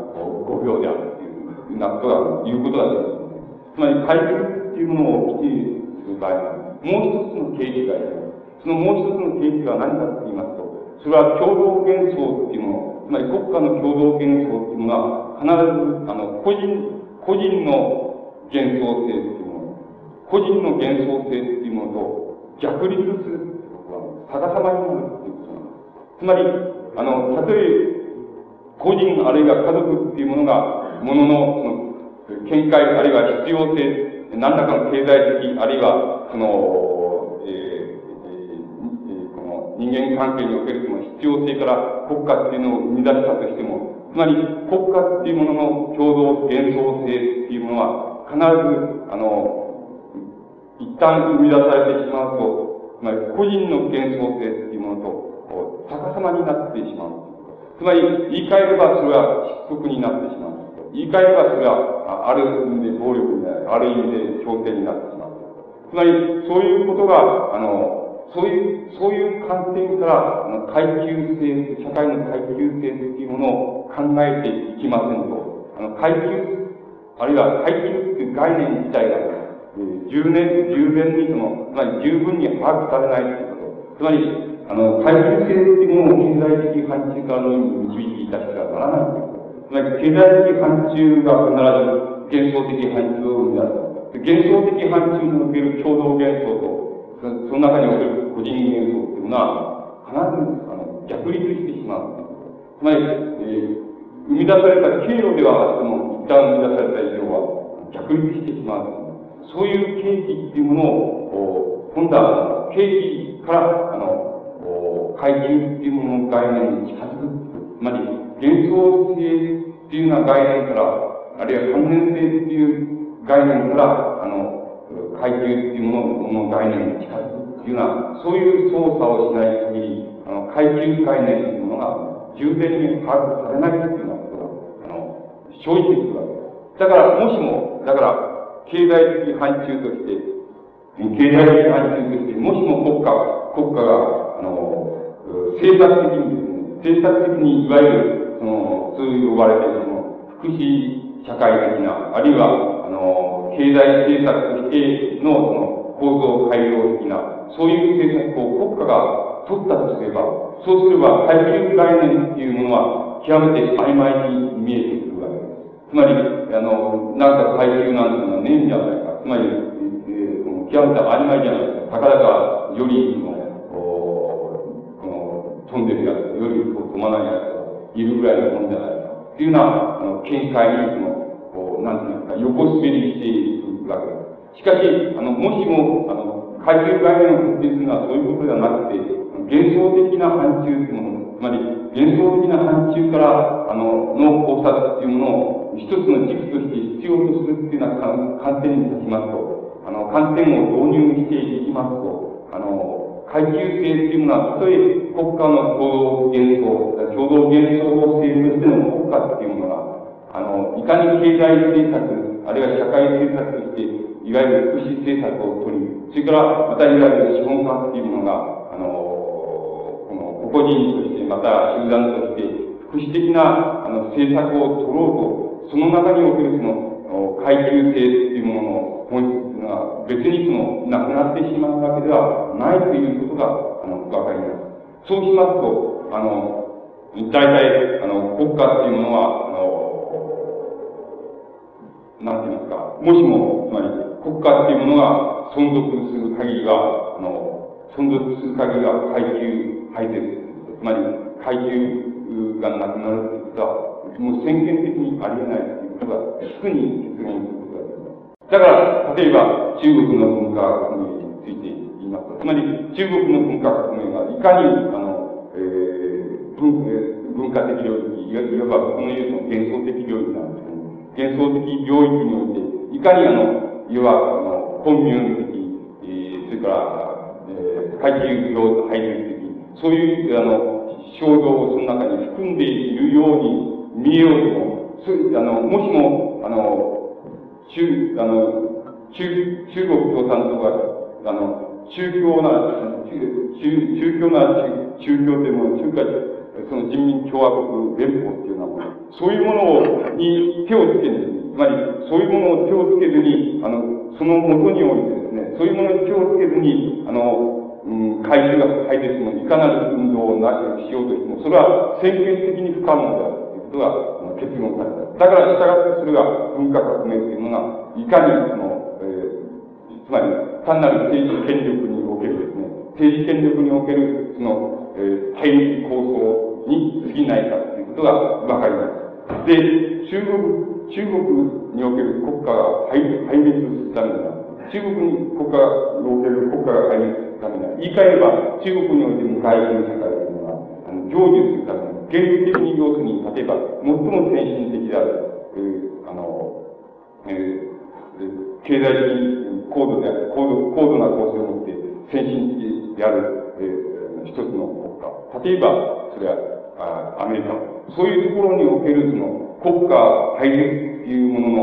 5秒であるというなことが、いうことができます。つまり、階級っていうものを規定する場合は、もう一つの形式があります。そのもう一つの形式は何かと言いますと、それは共同幻想っていうもの、つまり国家の共同幻想っていうのは、必ず、あの、個人、個人の幻想性っていうもの、個人の幻想性っていうものと逆立するっていうことは、逆さまになるっていうことなんです。つまり、あの、たとえ個人あるいは家族っていうものが、ものの、その、見解あるいは必要性、何らかの経済的、あるいは、その、えー、えー、この人間関係におけるその必要性から国家っていうのを生み出したとしても、つまり国家っていうものの共同幻想性っていうものは、必ず、あの、一旦生み出されてしまうと、つまり個人の幻想性っていうものと、逆さまになってしまう。つまり、言い換えればそれは失速になってしまう。言い換えればそれは、ある意味で暴力になる。ある意味で強制になってしまう。つまり、そういうことが、あの、そういう、そういう観点から、あの、階級性、社会の階級性というものを考えていきませんと、あの、階級、あるいは階級という概念自体が、えー、十年、十年にその、つまり十分に把握されないということ。つまり、あの、階級性っていうものを経済的範疇からの導き出してはならない。つまり、経済的範疇が必ず幻想的範疇を生み出す。幻想的範疇における共同幻想と、その中における個人幻想っていうのは、必ず、あの、逆立してしまう。つまり、えー、生み出された経路ではあっても、一旦生み出された以上は、逆立してしまう。そういう景気っていうものを、今度は、景気から、あの、階級っていうものの概念に近づく。つまり、幻想性っていうような概念から、あるいは関連性っていう概念から、あの、階級っていうものの概念に近づくっていうような、そういう操作をしない限り、あの、階級概念っていうものが、重点に把握されないっていうようなことが、あの、生じてくるわけです。だから、もしも、だから、経済的範疇として、経済的範疇としてもしも国家、国家が、あの、政策的にですね、政策的にいわゆる、その、そう呼ばれている、その、福祉社会的な、あるいは、あの、経済政策としての、その、構造改良的な、そういう政策を国家が取ったとすれば、そうすれば、階級概念っていうものは、極めて曖昧に見えてくるわけです。つまり、あの、なんか階級なんていうのはねえんじゃないか。つまり、えー、極めて曖昧じゃないか。たかだかより、飛んでるやつ、より飛まないやつがいるぐらいのもんじゃないか。っていうような、あの、見解に、その、こう、なんていうんですか、横滑りしているわけです。しかし、あの、もしも、あの、階級概念を設定するのはそういうことではなくて、幻想的な範疇というもの、つまり幻想的な範疇から、あの、の考察っていうものを一つの軸として必要とするっていうような観点に立ちますと、あの、観点を導入していきますと、あの、階級性っていうものは、たとえ国家の共同幻想、共同幻想を性としての国家っていうものが、あの、いかに経済政策、あるいは社会政策として、いわゆる福祉政策を取り、それから、またいわゆる資本家っていうものが、あの、この、個々人として、また集団として、福祉的な、あの、政策を取ろうと、その中におけるその、階級性っていうものの別にその、なくなってしまうわけではないということが、あの、わかります。そうしますと、あの、大体、あの、国家っていうものは、あの、なんて言いますか、もしも、つまり、国家っていうものが存続する限りは、あの、存続する限りは階級廃絶、つまり、階級がなくなるということは、もう宣言的にありえないということが、すぐに実現すだから、例えば、中国の文化革命について言いますと、つまり、中国の文化革命がいかに、あの、えー、文文化的領域、いわばこのいうの幻想的領域なんですけど、幻想的領域において、いかにあの、いわば、あの、コンミュー的、えー、それから、えー、階級領配慮的、そういう、あの、衝動をその中に含んでいるように見えようとも、そあの、もしも、あの、中、あの、中、中国共産党が、あの、宗教な、中、宗教な中、宗教でも中華、その人民共和国連邦っていうようなもの、そういうものを、に手をつけずに、つまり、そういうものを手をつけずに、あの、その元においてですね、そういうものに手をつけずに、あの、うん、階級が入っても、いかなる運動をなしようとしても、それは宣言的に不可能であるということが結論された。だから、従ってそれが文化革命というのが、いかにその、えー、つまり、単なる政治権力におけるですね、政治権力における、その、えー、対立構想に過ぎないかということがわかります。で、中国、中国における国家が敗滅するためには、中国に国家における国家が敗滅するためには、言い換えれば、中国においても外交社会というのは、あの、成就するために原理的に要するに、例えば、最も先進的である、あの、えー、経済的高度である、高度、高度な構成を持って先進的である、えー、一つの国家。例えば、それは、あアメリカ。そういうところにおける、その、国家配慮っていうものの、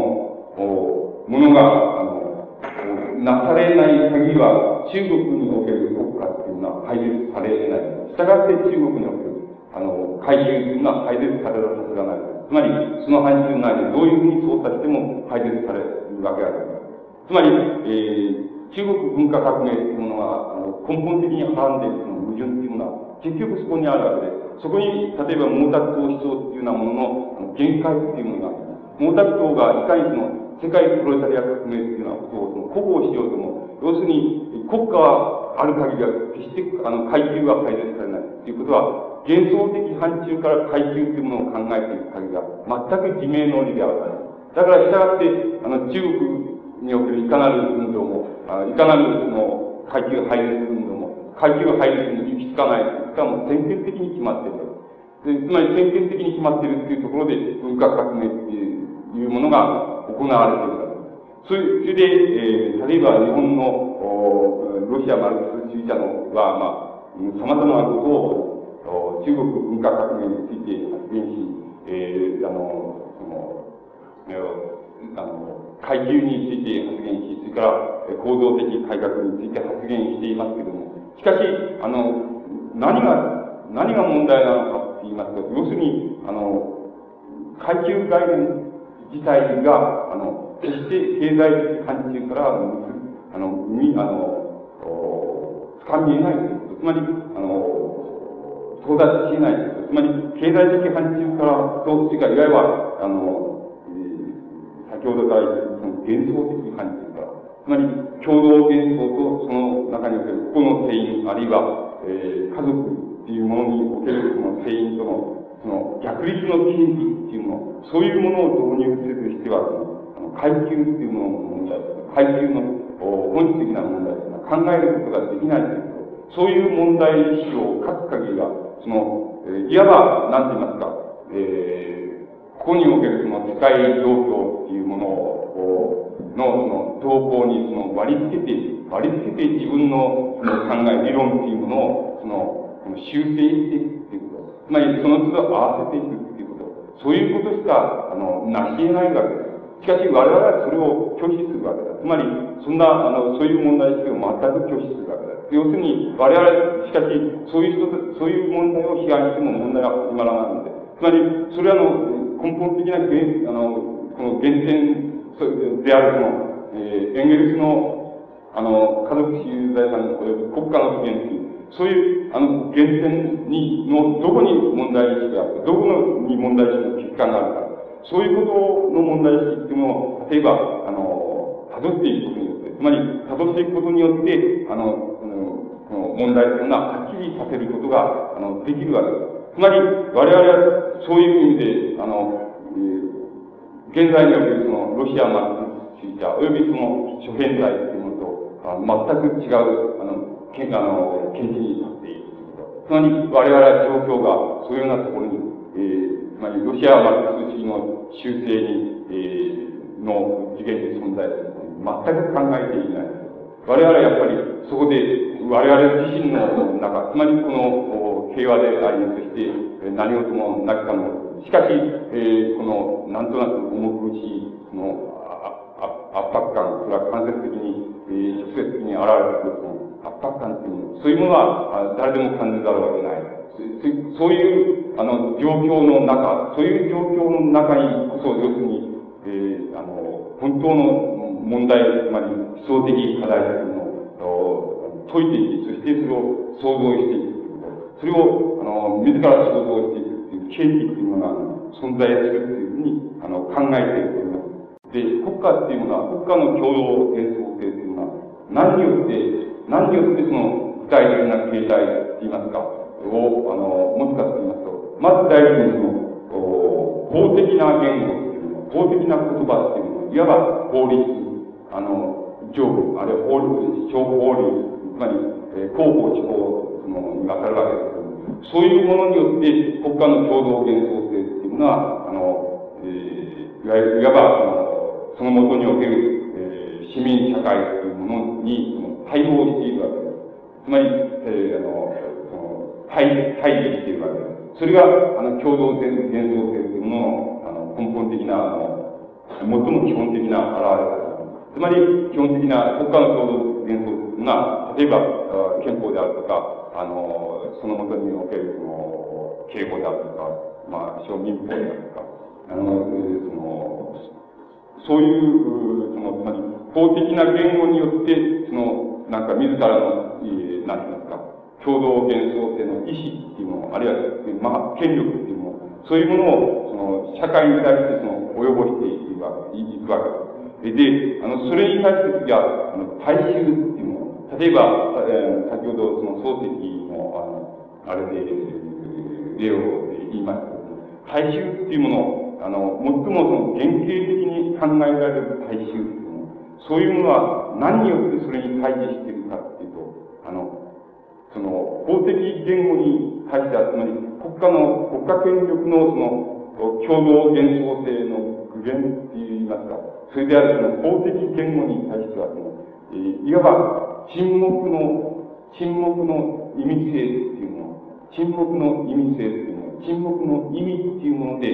おものが、あの、なされない限りは、中国における国家っていうのは配慮されない。したがって中国におけるあの、回収が配列されるはずがない。つまり、その範疇内でどういうふうに操作しても配列されるわけがあります。つまり、えー、中国文化革命というものは、あの根本的にはんでいるその矛盾というものは、結局そこにあるわけで、そこに、例えば毛沢東思想というようなものの限界というものがあります。毛沢東がいかにその、世界プロレタリア革命というようなことをその鼓舞しようとも、要するに国家はある限りは決してあの階級は改善されないということは、幻想的範疇から階級というものを考えていく限りは、全く自明の理である。だから、従って、あの、中国におけるいかなる運動も、あいかなるその階級配列運動も、階級配列に行き着かない。しかも先見的に決まっている。でつまり先見的に決まっているっていうところで、文化革命っていうものが行われている。それで、えー、例えば日本のロシアマルクス主義者のは、まあ、様々なことを中国文化革命について発言し、えー、あの、その、あの、階級について発言し、それから構造的改革について発言していますけれども、しかし、あの、何が、何が問題なのかと言いますと、要するに、あの、階級概念自体が、あの、決して経済的範疇から、あの、み、あの、つかみえないということ。つまり、あの、到達しない。つまり、経済的範疇から、と、それか、いわゆる、あの、えー、先ほどから言った、その幻想的範疇から、つまり、共同幻想とその中における個の定員、あるいは、えー、家族っていうものにおけるその定員との、その逆立の経費っていうもの、そういうものを導入するとしては、あの階級っていうものの問題、階級の本質的な問題というのは考えることができないということ、そういう問題意識を書く限りは、その、え、いわば、なんて言いますか、えー、ここにおけるその世界状況っていうものを、の、その、投稿にその割り付けて、割り付けて自分のその考え、理論っていうものを、その、その修正していくっていうこと。つまり、その都度合わせていくっていうこと。そういうことしか、あの、なし得ないわけです。しかし我々はそれを拒否するわけだ。つまり、そんな、あの、そういう問題意識を全く拒否するわけだ。要するに、我々、しかし、そういう人、そういう問題を批判しても問題は始まらないので。つまり、それはあの、根本的な、あの、この原点であるその、えー、エンゲルスの、あの、家族私有財産及び国家の起源という、そういう、あの、原点に、の、どこに問題意識があるか、どこに問題意識の欠陥があるか、そういうことの問題意識っていうのを、例えば、あの、辿っていくことによって、つまり、辿っていくことによって、あ、の問題というのははっきりさせることが、あの、できるわけです。つまり、我々はそういう意味で、あの、えー現在におけるその、ロシアマルク主義者、およびその、諸変態というものと、あの全く違う、あの、けあの、見地に立っているとつまり、我々は状況が、そういうようなところに、えー、つまり、ロシアマルクス主義の修正に、えー、の次元に存在する全く考えていない。我々はやっぱり、そこで、我々自身の中、つまりこの平和であり、そして何事もなくかもしかし、えー、この、なんとなく重苦しい、その、圧迫感、それは間接的に、えー、直接的に現れてる、その圧迫感っていうもの、そういうものは誰でも感じざるわけない。そういう、あの、状況の中、そういう状況の中にこそ、要するに、えー、あの、本当の問題、つまり、思想的課題というのを、解いていき、そしてそれを想像していく。それを、あの、自ら想像していく。景気っていうものが存在するというふうにあの考えております。で、国家っていうものは、国家の共同幻想性というのは、何によって、何によってその具体的な形態って言いますか、を、あの、持つかと言いますと、まず第一にその、法的な言語っていうの、法的な言葉っていうの、いわば法律、あの、上部、あるいは法律、小法律、まり、えー、広報地方、その、にわたるわけですけどもそういうものによって国家の共同幻想性っていうのは、あの、えー、いわゆる、いわば、その、その元における、えー、市民社会というものにその対応しているわけです。つまり、えー、あの、その対、対峙しているわけです。それが、あの、共同幻想性というものの、あの、根本的な、あの、最も基本的な表れ方つまり、基本的な国家の共同幻想というのは、例えば、憲法であるとか、あの、そのもとにおける、その、敬語であるとか、まあ、小民法であるとか、あの、その、そういう、その、つまり、法的な言語によって、その、なんか自らの、えー、なんて言いますか、共同幻想性の意思っていうもの、あるいは、まあ、権力っていうもの、そういうものを、その、社会に対して、その、及ぼしていくわけ、です。で、あの、それに対して、じゃあ、の、大衆っていう、例えば、えー、先ほど、その、漱石のあの、あれで、例を言いますと、大衆っていうものを、あの、最もその原型的に考えられる大衆っていうもの、そういうものは何によってそれに対峙しているかっていうと、あの、その、法的言語に対しては、つまり国家の、国家権力のその、共同幻想性の具現って言いますか、それであるその法的言語に対しては、その、いわば沈黙の、沈黙の意味性っていうもの、沈黙の意味性っていうもの、沈黙の意味っていうもので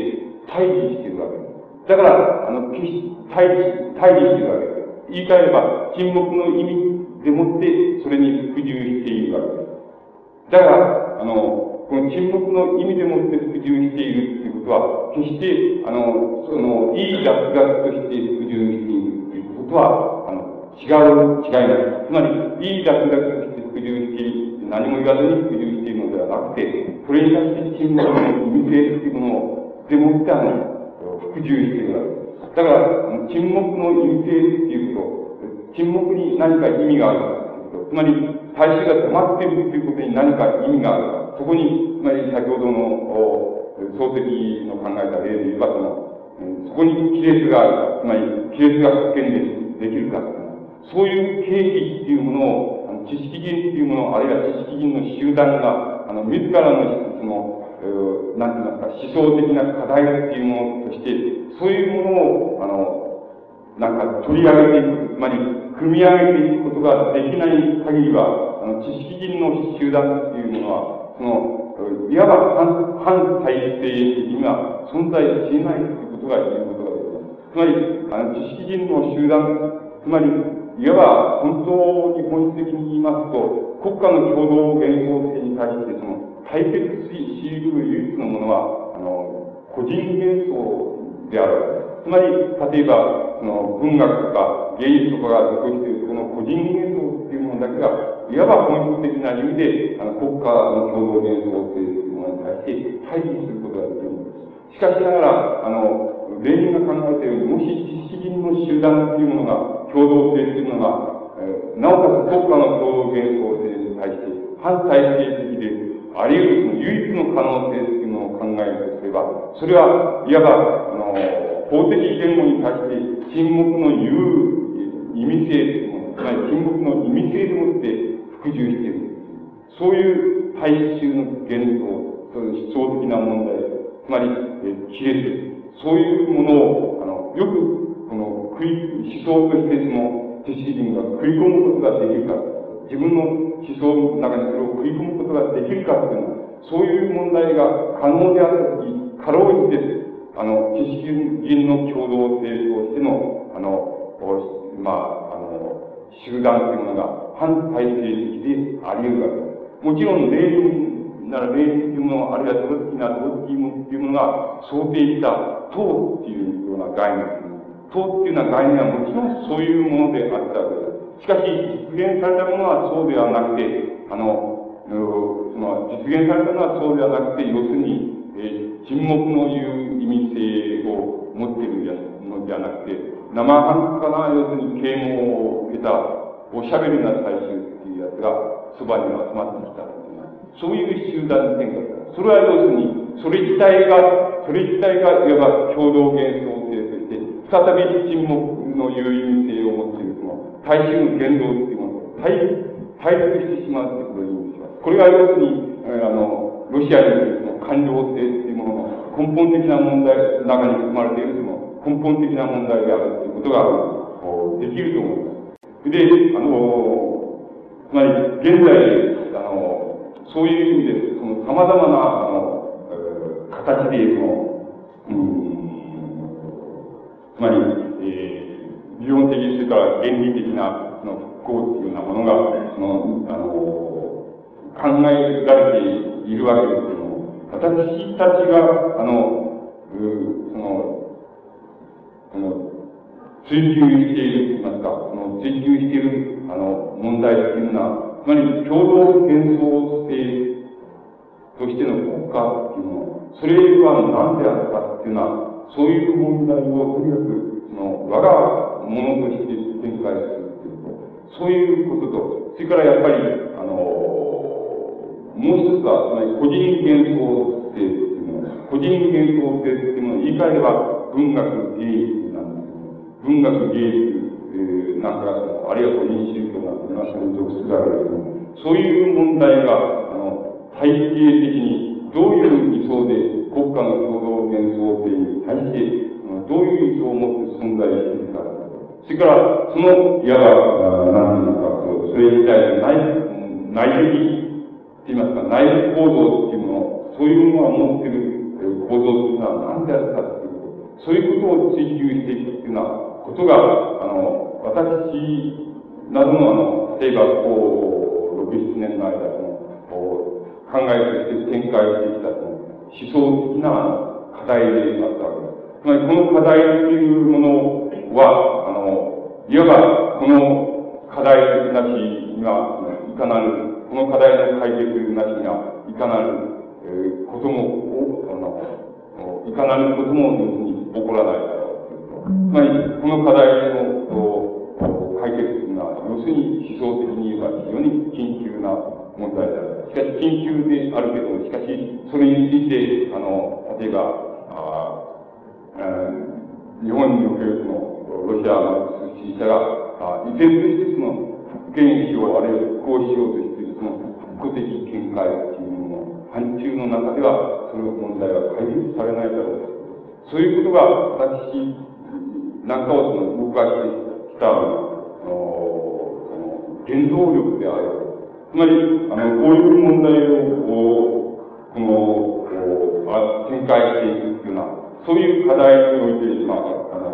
対峙しているわけです。だから、あの、決し、対立、対立しているわけです。言い換えれば、沈黙の意味でもって、それに服従しているわけです。だから、あの、この沈黙の意味でもって服従しているということは、決して、あの、その、いい雑学として服従しているということは、あの、違う、違います。つまり、いい雑学として服従して、何も言わずに服従しているのではなくて、それに対して沈黙の意味性というものを、でもって、あの、服従しているわけです。だから、沈黙の意味性っていうこと、沈黙に何か意味があるかということ、つまり、大衆が止まっているということに何か意味があるか、そこに、つまり先ほどの、漱石の考えた例で言えば、その、そこに亀裂があるか、つまり、亀裂が発見できるか、そういう経緯っていうものを、の知識人っていうもの、あるいは知識人の集団が、あの、自らの、その、なんて言いますか、思想的な課題っていうものとして、そういうものを、あの、なんか取り上げていく、つまり、組み上げていくことができない限りは、あの、知識人の集団っていうものは、その、いわば反、反体制的には存在しないということが言えることができます。つまり、あの、知識人の集団、つまり、いわば本当に本質的に言いますと、国家の共同幻想性に対して、その、解決しし得る唯一のものは、あの、個人幻想である。つまり、例えば、その、文学とか芸術とかが属している、この個人幻想っていうものだけが、いわば本質的な意味で、あの、国家の共同幻想性というものに対して対峙することができるんです。しかしながら、あの、例人が考えたように、もし知識人の集団っていうものが、共同性っていうのが、えー、なおかつ国家の共同幻想性に対して、反体制的で、あり得る唯一の可能性っていうのを考えるとすれば、それは、いわば、あの、法的言語に対して沈黙の言う意味性、つまり沈黙の意味性でもって服従している。そういう大衆の言動、そういう思想的な問題、つまり、え亀裂、そういうものを、あの、よく、この、食い、思想としてその、知識人が食い込むことができるか。自分の思想の中にそれを食い込むことができるかっていうのは、そういう問題が可能であったとき、かろうじて、あの、知識人の共同性としての、あの、まあ、あの、集団というものが反体制的であり得るわけです。もちろん、例人なら例人というもの、あるいはトロツキなトロツキというものが想定した党っていうような概念党っていうような概念はもちろんそういうものであったわけです。しかし、実現されたものはそうではなくて、あの、その、実現されたのはそうではなくて、要するに、えー、沈黙のいう意味性を持っているのではなくて、生半可な、要するに啓蒙を受けた、おしゃべりな大衆っていうやつが、そばに集まってきたそういう集団変化それは要するに、それ自体が、それ自体が、いわば共同幻想性、再び沈黙の有意味性を持っている、その、大衆の言動っていうものを対対立してしまうということを意味します。これが要するに、あの、ロシアにおけるその感情性っていうものの根本的な問題中に含まれているその根本的な問題であるということが、できると思います。で、あの、つまり、現在、あの、そういう意味で、その様々な、あの、形で、その、うん、つまり、えー理論的、それから原理的な、その復興っていうようなものが、その、あの、考えられているわけですけども、私たちが、あの、うその、その、追求していると言いますか、その追求している、あの、問題っていうのは、つまり共同幻想性としての国家っていうのそれは何であったかっていうのは、そういう問題をとにかく、その、我がものとして展開するっていうこと。そういうことと、それからやっぱり、あの、もう一つは、つまり個人幻想性っていうの、個人幻想性っていうのを言い換えれば文学芸術なんですけど、文学芸術、えー、なんか、あるいは個人宗教なんていうのはそれに属するわけですけどそういう問題が、あの、体系的にどういう理想で国家の共同幻想性に対して、どういう意図を持って存在しているか。それから、その、いわば、何ていうか、それに対して内、内的、って言いますか、内部構造っていうもの、そういうものが持っている構造っていうのは何であるかっていうことそういうことを追求していくっていうようなことが、あの、私などの、あの、例えば、こう、67年の間の、考えとして展開してきたと、思想的な課題であったわけです。つまり、この課題というものは、あの、いわば、この課題なしには、いかなる、この課題の解決なしには、いかなる、えー、ことも、あの、いかなることも、起こらないだろう。つまり、この課題の、解決というのは、要するに思想的に言えば非常に緊急な問題である。しかし、緊急であるけども、しかし、それについて、あの、例えば、あ日本におけるその、ロシアの支持者が、あ依然としてその、原始をあるいは復興しようとしているその復古的見解っていうものの範疇の中では、その問題は解決されないだろうそういうことが、私なんかをその動かしてきた、あの、原動力である。つまり、あの、こういう問題を、この、こう、あ展開していくというような、そういう課題において、まあ、あの、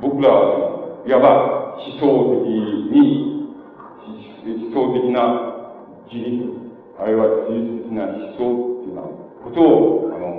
僕らは、いわば思想的に、思想的な自立、あるいは自律的な思想っていうようなことを、あの、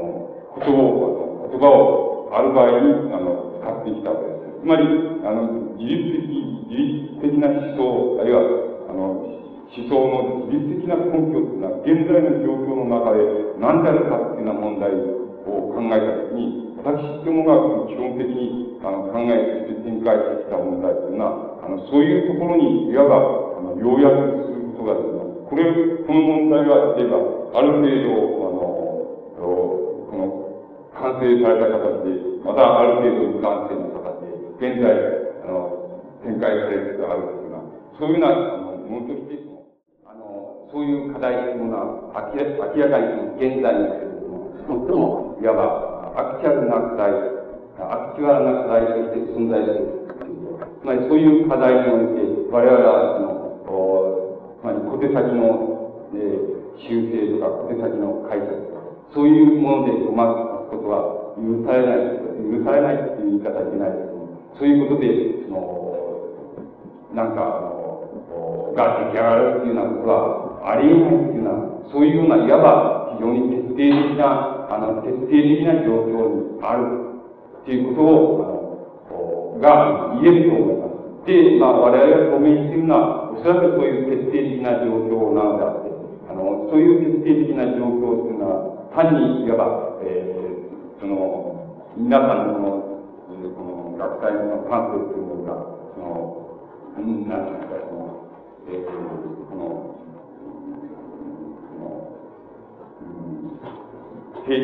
ことを、あの、言葉をある場合に、あの、使ってきたわけです。つまり、あの、自律的、自律的な思想、あるいは、あの、思想の自律的な根拠っていうのは、現在の状況の中で何であるかっていうような問題を考えたときに、私どもが基本的にあの考えて展開してきた問題というのは、あの、そういうところに、いわば、あの、要約することができます。これ、この問題は、例えば、ある程度、あの、この、完成された形で、またある程度未完成の形で、現在、あの、展開されつつあるというような、そういうような、ものとして、あの、そういう課題というものは、明らかに現在に最も、いわば、アクチュアルな課題、アクチュアルな課題として存在する。つまり、そういう課題において、我々は、あの、つまり、小手先の、えー、修正とか、小手先の解釈とか、そういうものでごまくことは許されない、許されないっていう言い方はいけないですけどそういうことで、その、なんか、が出来上がるっていうようなことはありえないっていうような、そういうような、いわば非常に徹底的な、あの、徹底的な状況にあるっていうことを、あの、が言えると思います。で、まあ、我々が公明しているのは、おそらくそういう徹底的な状況なのであって、あの、そういう徹底的な状況っていうのは、単に、いわば、えー、その、皆さんのこの、この学会のパンフレットというのが、その、なんていうんですか、その、えー、この、閉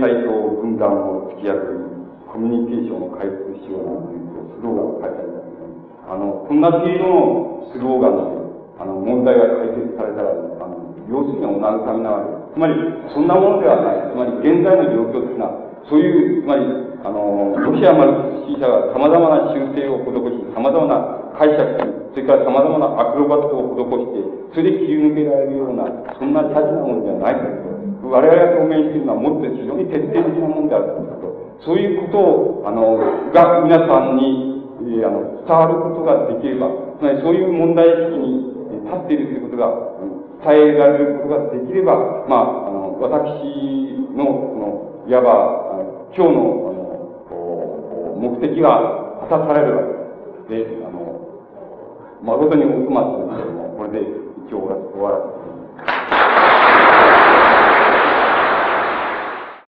鎖と分断を突き破り、コミュニケーションを回復しようなんていうスローガンが書いてありますね。あの、こんな程度のスローガンで、あの、問題が解決されたら、あの、要するにお慰めなわけです。つまり、そんなものではない。つまり、現在の状況というのは、そういう、つまり、あの、ロシアマルクス主義者が様々な修正を施し、様々な解釈、それから様々なアクロバットを施して、それで切り抜けられるような、そんなチャチなものではないという我々が表現しているのはもっと非常に徹底的なものであるということ。そういうことを、あの、が皆さんに、えー、あの、伝わることができれば、つまりそういう問題意識に立っているということが、伝えられることができれば、まあ、あの、私の、この、いわば、今日の、あの、目的が果たされるわけです。で、誠に奥まですけども、これで一応終わらせて